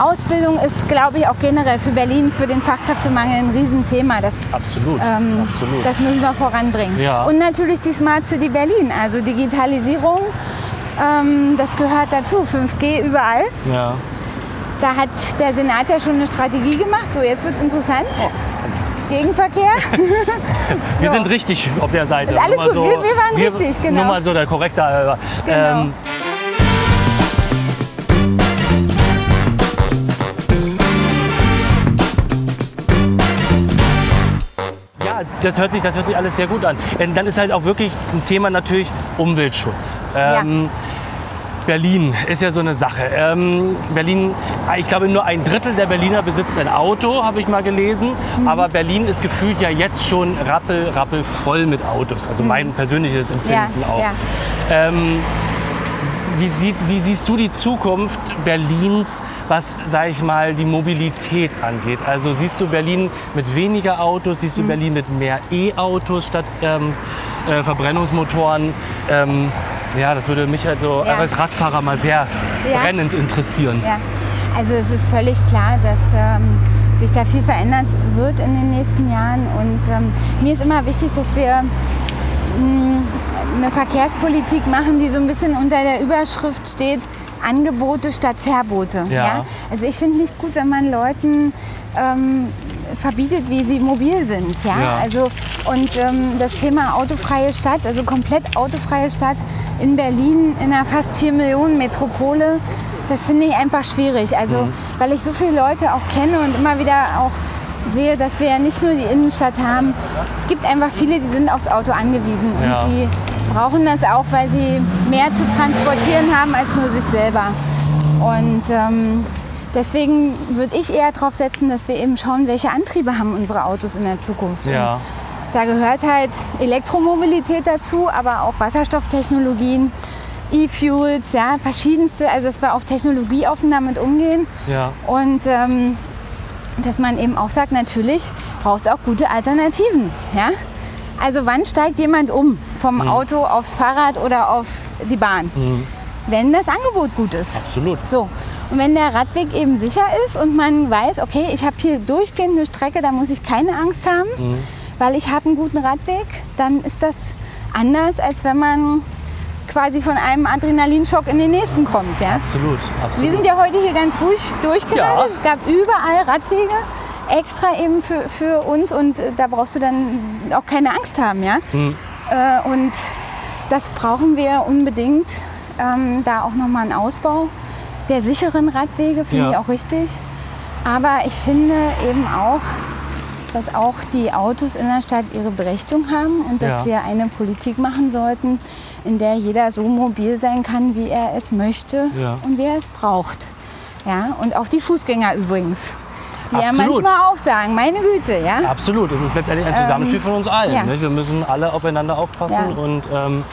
Ausbildung ist, glaube ich, auch generell für Berlin, für den Fachkräftemangel ein Riesenthema. Das, Absolut, ähm, absolut. das müssen wir voranbringen. Ja. Und natürlich die Smart City Berlin, also Digitalisierung. Ähm, das gehört dazu. 5G überall. ja. Da hat der Senat ja schon eine Strategie gemacht. So, jetzt wird es interessant. Gegenverkehr. <laughs> Wir So. sind richtig auf der Seite. Ist alles gut, wir- wir waren richtig, genau. Nur mal so der korrekte. halber. Genau. Ähm, das hört, sich, das hört sich alles sehr gut an. Denn dann ist halt auch wirklich ein Thema natürlich Umweltschutz. Ähm, Berlin ist ja so eine Sache. Ähm, Berlin, ich glaube, nur ein Drittel der Berliner besitzt ein Auto, habe ich mal gelesen. Mhm. Aber Berlin ist gefühlt ja jetzt schon rappel, rappel voll mit Autos. Also mein persönliches Empfinden Mhm. Ja, auch. ja. Ähm, wie, sieht, wie siehst du die Zukunft Berlins, was, sage ich mal, die Mobilität angeht? Also siehst du Berlin mit weniger Autos, siehst du Berlin mit mehr E-Autos statt ähm, äh, Verbrennungsmotoren? Ähm, ja, das würde mich halt so Ja. als Radfahrer mal sehr Ja. brennend interessieren. Ja, also es ist völlig klar, dass ähm, sich da viel verändern wird in den nächsten Jahren. Und ähm, mir ist immer wichtig, dass wir mh, eine Verkehrspolitik machen, die so ein bisschen unter der Überschrift steht, Angebote statt Verbote. Ja. Also ich finde nicht gut, wenn man Leuten ähm, verbietet, wie sie mobil sind. Ja? Ja. Also, und ähm, das Thema autofreie Stadt, also komplett autofreie Stadt in Berlin, in einer fast 4 Millionen Metropole, das finde ich einfach schwierig. Also, Mhm. weil ich so viele Leute auch kenne und immer wieder auch sehe, dass wir ja nicht nur die Innenstadt haben. Es gibt einfach viele, die sind aufs Auto angewiesen Ja. und die brauchen das auch, weil sie mehr zu transportieren haben als nur sich selber. Und ähm, deswegen würde ich eher darauf setzen, dass wir eben schauen, welche Antriebe haben unsere Autos in der Zukunft. Und Ja. da gehört halt Elektromobilität dazu, aber auch Wasserstofftechnologien, E-Fuels, ja, verschiedenste, also dass wir auch technologieoffen damit umgehen. Ja. Und ähm, dass man eben auch sagt, natürlich braucht es auch gute Alternativen. Ja? Also wann steigt jemand um vom Auto aufs Fahrrad oder auf die Bahn? Wenn das Angebot gut ist. Absolut. So. Und wenn der Radweg eben sicher ist und man weiß, okay, ich habe hier durchgehend eine Strecke, da muss ich keine Angst haben, weil ich habe einen guten Radweg, dann ist das anders, als wenn man quasi von einem Adrenalinschock in den nächsten kommt. Ja? Absolut. Absolut. Wir sind ja heute hier ganz ruhig durchgeleitet. Ja. Es gab überall Radwege extra eben für, für uns und äh, da brauchst du dann auch keine Angst haben. Ja? Hm. Äh, und das brauchen wir unbedingt. Ähm, da auch nochmal einen Ausbau der sicheren Radwege finde Ja. ich auch richtig. Aber ich finde eben auch, dass auch die Autos in der Stadt ihre Berechtigung haben und dass Ja. wir eine Politik machen sollten, in der jeder so mobil sein kann, wie er es möchte Ja. und wie er es braucht. Ja, und auch die Fußgänger übrigens. Die ja Absolut. manchmal auch sagen, meine Güte, ja. Absolut, es ist letztendlich ein Zusammenspiel von uns allen. Ähm, ja. Ne? Wir müssen alle aufeinander aufpassen Ja. und ähm,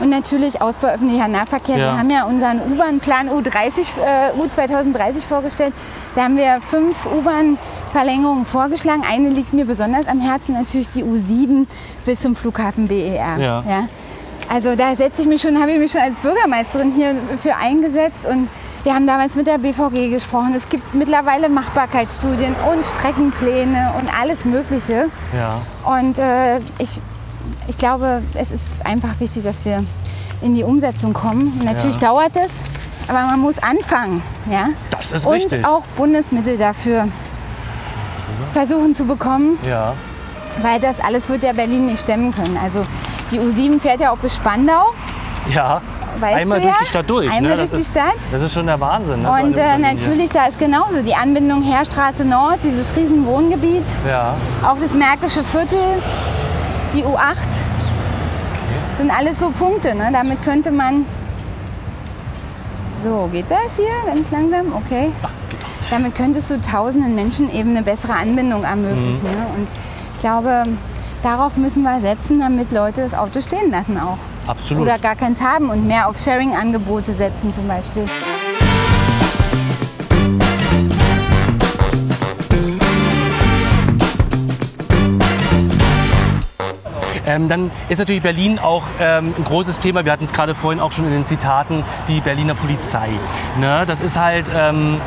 Und natürlich Ausbau öffentlicher Nahverkehr. Ja. Wir haben ja unseren U-Bahn-Plan U30, äh, U2030 vorgestellt. Da haben wir fünf U-Bahn-Verlängerungen vorgeschlagen. Eine liegt mir besonders am Herzen, natürlich die U7 bis zum Flughafen BER. Ja. Also da setze ich mich schon, habe ich mich schon als Bürgermeisterin hier für eingesetzt und wir haben damals mit der BVG gesprochen. Es gibt mittlerweile Machbarkeitsstudien und Streckenpläne und alles Mögliche. ja. Und äh, ich, ich glaube, es ist einfach wichtig, dass wir in die Umsetzung kommen. Und natürlich Ja. dauert es, aber man muss anfangen. Ja? Das ist Und richtig. auch Bundesmittel dafür versuchen zu bekommen, Ja. weil das alles wird ja Berlin nicht stemmen können. Also die U7 fährt ja auch bis Spandau. ja. Weißt Einmal du durch ja? die Stadt durch. Einmal ne? durch das die ist, Stadt. Das ist schon der Wahnsinn. Ne? So Und eine äh, natürlich, da ist genauso die Anbindung Heerstraße Nord, dieses riesen Wohngebiet, Ja. auch das Märkische Viertel, die U8. Sind alles so Punkte. Ne? Damit könnte man. So, geht das hier ganz langsam? Okay. Damit könntest du tausenden Menschen eben eine bessere Anbindung ermöglichen. Mhm. Ne? Und ich glaube, darauf müssen wir setzen, damit Leute das Auto stehen lassen auch. Absolut. Oder gar keins haben und mehr auf Sharing-Angebote setzen zum Beispiel. Ähm, dann ist natürlich Berlin auch ähm, ein großes Thema. Wir hatten es gerade vorhin auch schon in den Zitaten, die Berliner Polizei. Ne? Das ist halt, ähm,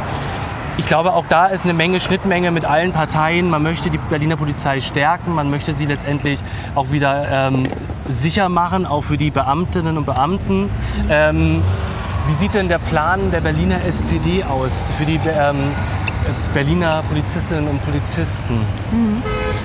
ich glaube, auch da ist eine Menge Schnittmenge mit allen Parteien. Man möchte die Berliner Polizei stärken, man möchte sie letztendlich auch wieder ähm, sicher machen, auch für die Beamtinnen und Beamten. Ähm, wie sieht denn der Plan der Berliner SPD aus für die ähm, Berliner Polizistinnen und Polizisten?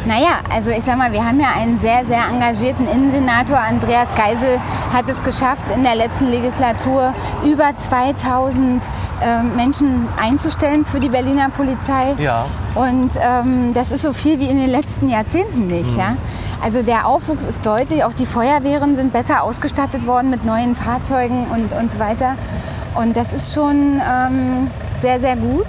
Naja, also ich sag mal, wir haben ja einen sehr, sehr engagierten Innensenator. Andreas Geisel hat es geschafft, in der letzten Legislatur über 2000 ähm, Menschen einzustellen für die Berliner Polizei. Ja. Und ähm, das ist so viel wie in den letzten Jahrzehnten nicht. Ja? Also der Aufwuchs ist deutlich. Auch die Feuerwehren sind besser ausgestattet worden mit neuen Fahrzeugen und, und so weiter. Und das ist schon ähm, sehr, sehr gut.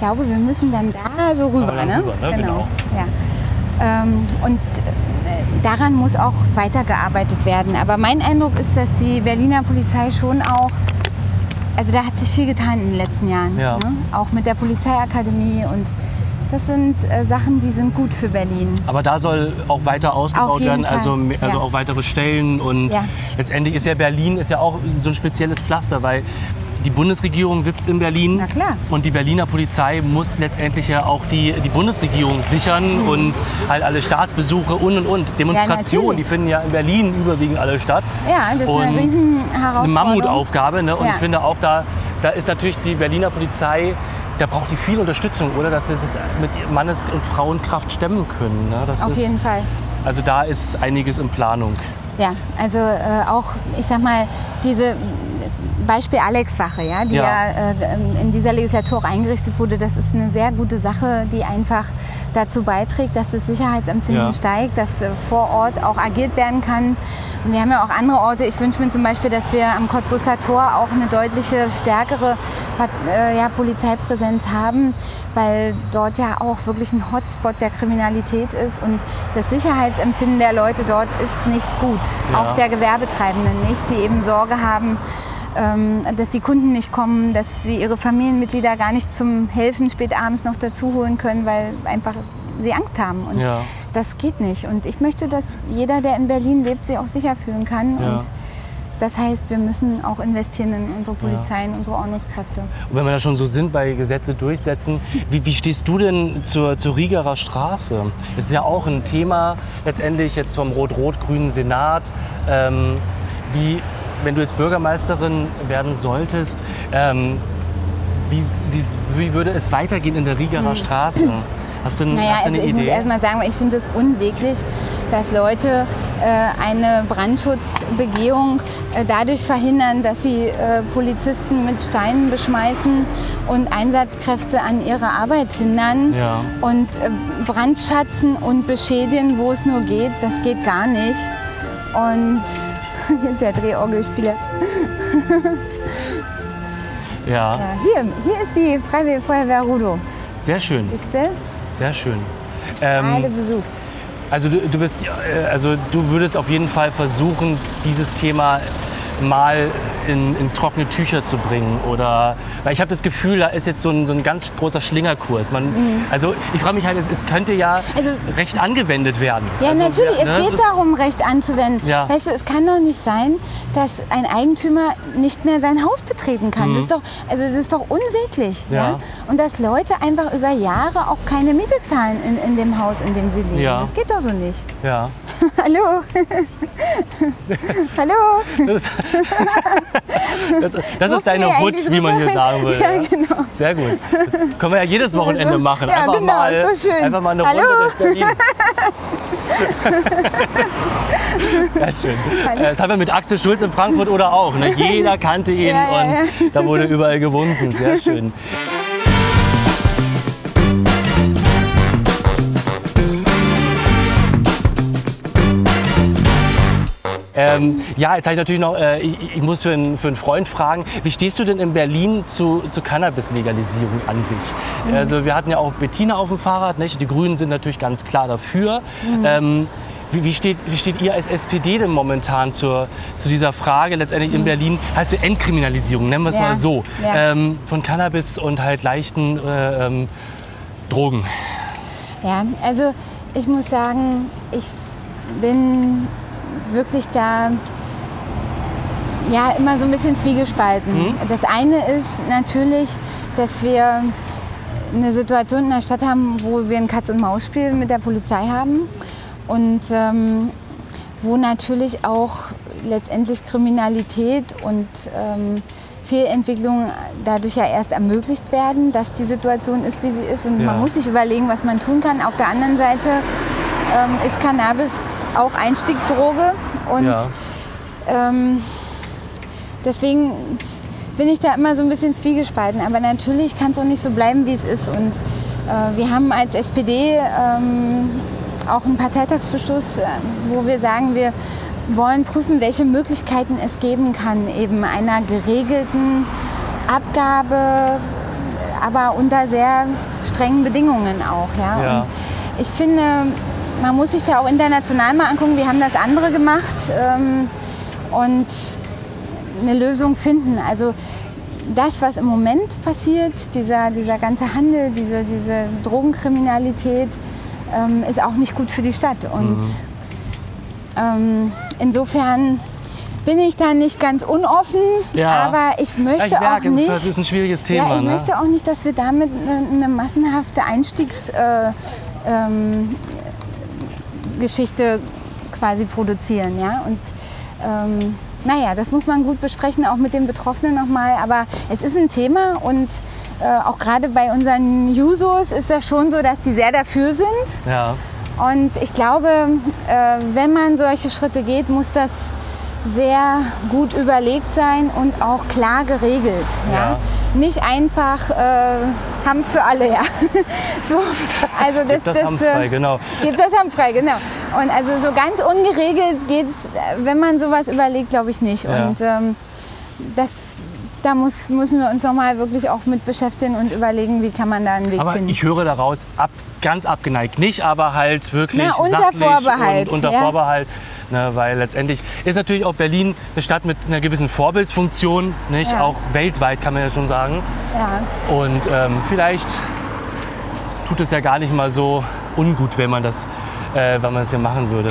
Ich glaube, wir müssen dann da so rüber. dann ne? rüber, ne? Genau. Ja. Ähm, und äh, daran muss auch weitergearbeitet werden. Aber mein Eindruck ist, dass die Berliner Polizei schon auch, also da hat sich viel getan in den letzten Jahren. Ja. Ne? Auch mit der Polizeiakademie und das sind äh, Sachen, die sind gut für Berlin. Aber da soll auch weiter ausgebaut werden, also, Fall, also ja. auch weitere Stellen. Und Ja. letztendlich ist ja Berlin ist ja auch so ein spezielles Pflaster, weil die Bundesregierung sitzt in Berlin Na klar. und die Berliner Polizei muss letztendlich ja auch die, die Bundesregierung sichern und halt alle Staatsbesuche und und und. Demonstrationen, die natürlich. finden ja in Berlin überwiegend alle statt. Ja, das ist Und eine riesen Eine. Mammutaufgabe. Ne? Und Ja. ich finde auch, da, da ist natürlich die Berliner Polizei, da braucht die viel Unterstützung, oder? Dass sie es mit Mannes- und Frauenkraft stemmen können. Ne? Auf ist, jeden Fall. Also da ist einiges in Planung. Ja, also äh, auch, ich sag mal, diese Beispiel Alex Wache, ja, die ja, Ja. äh, in dieser Legislatur auch eingerichtet wurde, das ist eine sehr gute Sache, die einfach dazu beiträgt, dass das Sicherheitsempfinden Ja. steigt, dass äh, vor Ort auch agiert werden kann. Und wir haben ja auch andere Orte. Ich wünsche mir zum Beispiel, dass wir am Cottbusser Tor auch eine deutliche stärkere äh, ja, Polizeipräsenz haben, weil dort ja auch wirklich ein Hotspot der Kriminalität ist und das Sicherheitsempfinden der Leute dort ist nicht gut. Auch der Gewerbetreibenden nicht, die eben Sorge haben, ähm, dass die Kunden nicht kommen, dass sie ihre Familienmitglieder gar nicht zum Helfen spät abends noch dazu holen können, weil einfach sie Angst haben. Und Ja. das geht nicht. Und ich möchte, dass jeder, der in Berlin lebt, sich auch sicher fühlen kann. Ja. Und das heißt, wir müssen auch investieren in unsere Polizei, in unsere Ordnungskräfte. Und wenn wir da schon so sind bei Gesetze durchsetzen, wie, wie stehst du denn zur, zur Riegerer Straße? Das ist ja auch ein Thema letztendlich jetzt vom rot-rot-grünen Senat. Ähm, wie, wenn du jetzt Bürgermeisterin werden solltest, ähm, wie, wie, wie würde es weitergehen in der Riegerer Straße? Hast du, Naja, hast du also eine ich muss Idee? erst mal sagen, ich finde es unsäglich, dass Leute äh, eine Brandschutzbegehung äh, dadurch verhindern, dass sie äh, Polizisten mit Steinen beschmeißen und Einsatzkräfte an ihrer Arbeit hindern Ja. und äh, brandschatzen und beschädigen, wo es nur geht. Das geht gar nicht. Und <laughs> der Drehorgelspieler. ja. Ja, hier, hier ist die Freiwillige Feuerwehr Rudo. Sehr schön, Wisst ihr? sehr schön. Alle Ähm, besucht. also du, du bist, äh, also du würdest auf jeden Fall versuchen, dieses Thema mal in, in trockene Tücher zu bringen oder weil ich habe das Gefühl, da ist jetzt so ein, so ein ganz großer Schlingerkurs. Man, Also ich frage mich halt, es, es könnte ja Mhm. Also- recht angewendet werden. Ja, also, natürlich. ne, es geht ist- darum, Recht anzuwenden. Ja. Weißt du, es kann doch nicht sein, dass ein Eigentümer nicht mehr sein Haus betreten kann. Das ist doch, also es ist doch unsäglich. Ja. Mhm. Ja. Und dass Leute einfach über Jahre auch keine Miete zahlen in, in dem Haus, in dem sie leben. Ja. Das geht doch so nicht. Ja. <laughs> Hallo. <laughs> Hallo. <laughs> <laughs> Das, das, ist deine Hut, wie man hier sagen würde. Ja, genau. Sehr gut. Das können wir ja jedes Wochenende Also, machen. ja, Einfach, genau, mal, ist doch schön. einfach mal eine Hallo? Runde durch Berlin. <laughs> Sehr schön. Äh, Das haben wir mit Axel Schulz in Frankfurt oder auch. Ne? <laughs> Jeder kannte ihn Ja, ja, und da wurde überall gewunken. Sehr schön. Ähm, ja, jetzt habe ich natürlich noch, äh, ich, ich muss für einen, für einen Freund fragen, wie stehst du denn in Berlin zu, zu Cannabis-Legalisierung an sich? Also wir hatten ja auch Bettina auf dem Fahrrad, nicht? die Grünen sind natürlich ganz klar dafür. Ähm, wie, wie, steht, wie steht ihr als SPD denn momentan zur, zu dieser Frage letztendlich in Berlin, halt zur Entkriminalisierung, nennen wir es Ja, mal so, ja. ähm, von Cannabis und halt leichten äh, ähm, Drogen? Ja, also ich muss sagen, ich bin wirklich da ja immer so ein bisschen zwiegespalten. Das eine ist natürlich, dass wir eine Situation in der Stadt haben, wo wir ein Katz-und-Maus-Spiel mit der Polizei haben und ähm, wo natürlich auch letztendlich Kriminalität und ähm, Fehlentwicklungen dadurch ja erst ermöglicht werden, dass die Situation ist, wie sie ist. Und Ja. man muss sich überlegen, was man tun kann. Auf der anderen Seite ähm, ist Cannabis auch Einstiegdroge und Ja. ähm, deswegen bin ich da immer so ein bisschen zwiegespalten. Aber natürlich kann es auch nicht so bleiben, wie es ist. Und äh, wir haben als SPD ähm, auch einen Parteitagsbeschluss, äh, wo wir sagen, wir wollen prüfen, welche Möglichkeiten es geben kann, eben einer geregelten Abgabe, aber unter sehr strengen Bedingungen auch. Ja? Ja. Ich finde, man muss sich da auch international mal angucken. Wir haben das andere gemacht ähm, und eine Lösung finden. Also das, was im Moment passiert, dieser, dieser ganze Handel, diese, diese Drogenkriminalität, ähm, ist auch nicht gut für die Stadt. Und ähm, insofern bin ich da nicht ganz unoffen, Ja. aber ich möchte ich merke, auch nicht. das ist ein schwieriges Thema. Ja, ich ne? möchte auch nicht, dass wir damit eine, eine massenhafte Einstiegsgeschichte äh, ähm, Geschichte quasi produzieren. Ja? Und ähm, naja, das muss man gut besprechen, auch mit den Betroffenen nochmal. Aber es ist ein Thema und äh, auch gerade bei unseren Jusos ist das schon so, dass die sehr dafür sind. Ja. Und ich glaube, äh, wenn man solche Schritte geht, muss das sehr gut überlegt sein und auch klar geregelt. Ja? Ja. Nicht einfach äh, haben für alle, ja. <laughs> so, also das, Gibt das haben frei, äh, genau. Gibt das haben frei, genau. Und also so ganz ungeregelt geht es, wenn man sowas überlegt, glaube ich nicht. Ja. Und ähm, das, da muss, müssen wir uns nochmal wirklich auch mit beschäftigen und überlegen, wie kann man da einen Weg Aber finden. ich höre daraus, ab, ganz abgeneigt nicht, aber halt wirklich Na, unter Vorbehalt, unter ja. Vorbehalt. Ne, weil letztendlich ist natürlich auch Berlin eine Stadt mit einer gewissen Vorbildsfunktion, nicht? Ja. auch weltweit kann man ja schon sagen. ja. Und ähm, vielleicht tut es ja gar nicht mal so ungut, wenn man das, äh, wenn man das hier machen würde.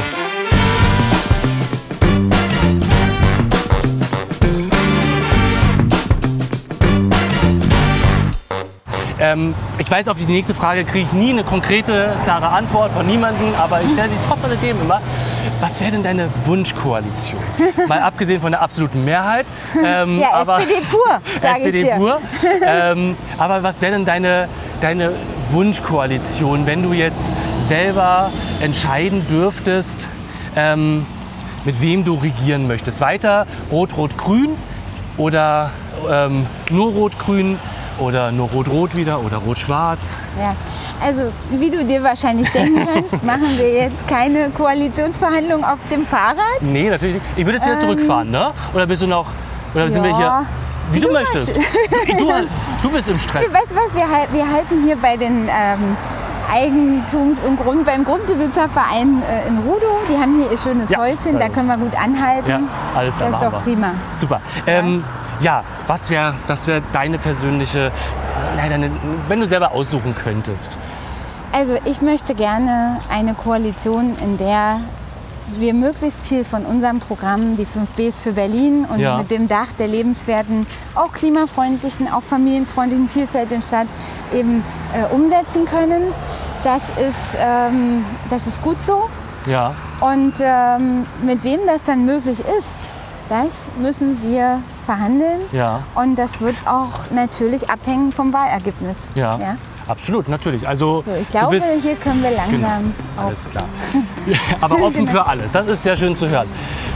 Ähm, ich weiß, auf die nächste Frage kriege ich nie eine konkrete, klare Antwort von niemandem, aber ich stelle sie trotz alledem immer. Was wäre denn deine Wunschkoalition? <laughs> Mal abgesehen von der absoluten Mehrheit. Ähm, Ja, aber, SPD pur, <laughs> sag ich SPD dir. pur. <laughs> Ähm, aber was wäre denn deine, deine Wunschkoalition, wenn du jetzt selber entscheiden dürftest, ähm, mit wem du regieren möchtest? Weiter Rot-Rot-Grün oder ähm, nur Rot-Grün oder nur Rot-Rot wieder oder Rot-Schwarz? Ja, also wie du dir wahrscheinlich denken kannst, <laughs> machen wir jetzt keine Koalitionsverhandlungen auf dem Fahrrad. Nee, natürlich nicht. Ich würde jetzt wieder Ähm, zurückfahren, ne? Oder bist du noch, oder sind wir hier? Ja, Wie, du, möchtest. Du, du bist im Stress. Weißt du was, wir, wir halten hier bei den ähm, Eigentums- und Grund, beim Grundbesitzerverein äh, in Rudow, die haben hier ihr schönes Ja, Häuschen, da können wir gut anhalten. Ja, alles klar, Das ist doch prima. Super. Ähm, ja, was wäre was wär deine persönliche, nein, deine, wenn du selber aussuchen könntest? Also ich möchte gerne eine Koalition, in der wir möglichst viel von unserem Programm, die 5Bs für Berlin und Ja. mit dem Dach der lebenswerten, auch klimafreundlichen, auch familienfreundlichen Vielfalt in Stadt eben äh, umsetzen können. Das ist, ähm, das ist gut so. Ja, Und ähm, mit wem das dann möglich ist, das müssen wir verhandeln. ja, Und das wird auch natürlich abhängen vom Wahlergebnis. ja. Ja? Absolut, natürlich. Also So, ich glaube, bist hier können wir langsam Genau, alles klar. <laughs> Aber offen Genau. für alles. Das ist sehr schön zu hören.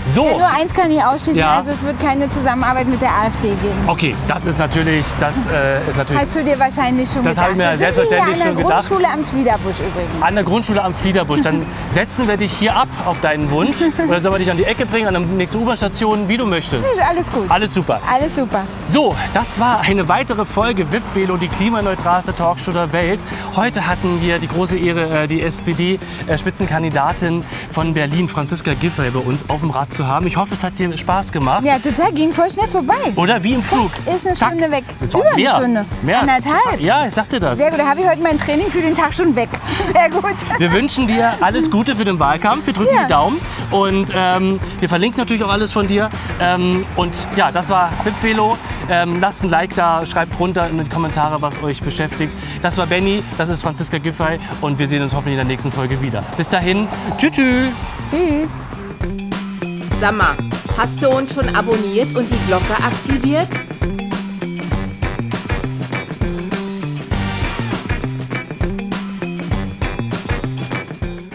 So. Ja, nur eins kann ich ausschließen, Ja. also es wird keine Zusammenarbeit mit der AfD geben. Okay, das ist natürlich, das äh, ist natürlich Hast du dir wahrscheinlich schon Das gedacht. habe ich mir Da sind wir selbstverständlich schon an der gedacht. Grundschule am Fliederbusch übrigens. an der Grundschule am Fliederbusch. Dann <laughs> setzen wir dich hier ab auf deinen Wunsch. Oder sollen wir dich an die Ecke bringen, an der nächsten U-Bahn-Station, wie du möchtest. Ist alles gut. Alles super. Alles super. So, das war eine weitere Folge VIP Velo, die klimaneutralste Talkshow der Welt. Heute hatten wir die große Ehre, äh, die SPD-Spitzenkandidatin von Berlin, Franziska Giffey, bei uns auf dem Rad zu haben. Ich hoffe, es hat dir Spaß gemacht. Ja, total, ging voll schnell vorbei. Oder wie im Flug. Ist eine Zack. Stunde weg. Über eine mehr. Stunde. Mehr. Anderthalb. Ja, ich sagte das. Sehr gut, da habe ich heute mein Training für den Tag schon weg. <laughs> Sehr gut. Wir wünschen dir alles Gute für den Wahlkampf. Wir drücken Ja. die Daumen und ähm, wir verlinken natürlich auch alles von dir. Ähm, und ja, das war Velo. Ähm, lasst ein Like da, schreibt runter in die Kommentare, was euch beschäftigt. Das war Benny, das ist Franziska Giffey und wir sehen uns hoffentlich in der nächsten Folge wieder. Bis dahin, tschüss. tschüss. Tschüss. Sag mal, hast du uns schon abonniert und die Glocke aktiviert?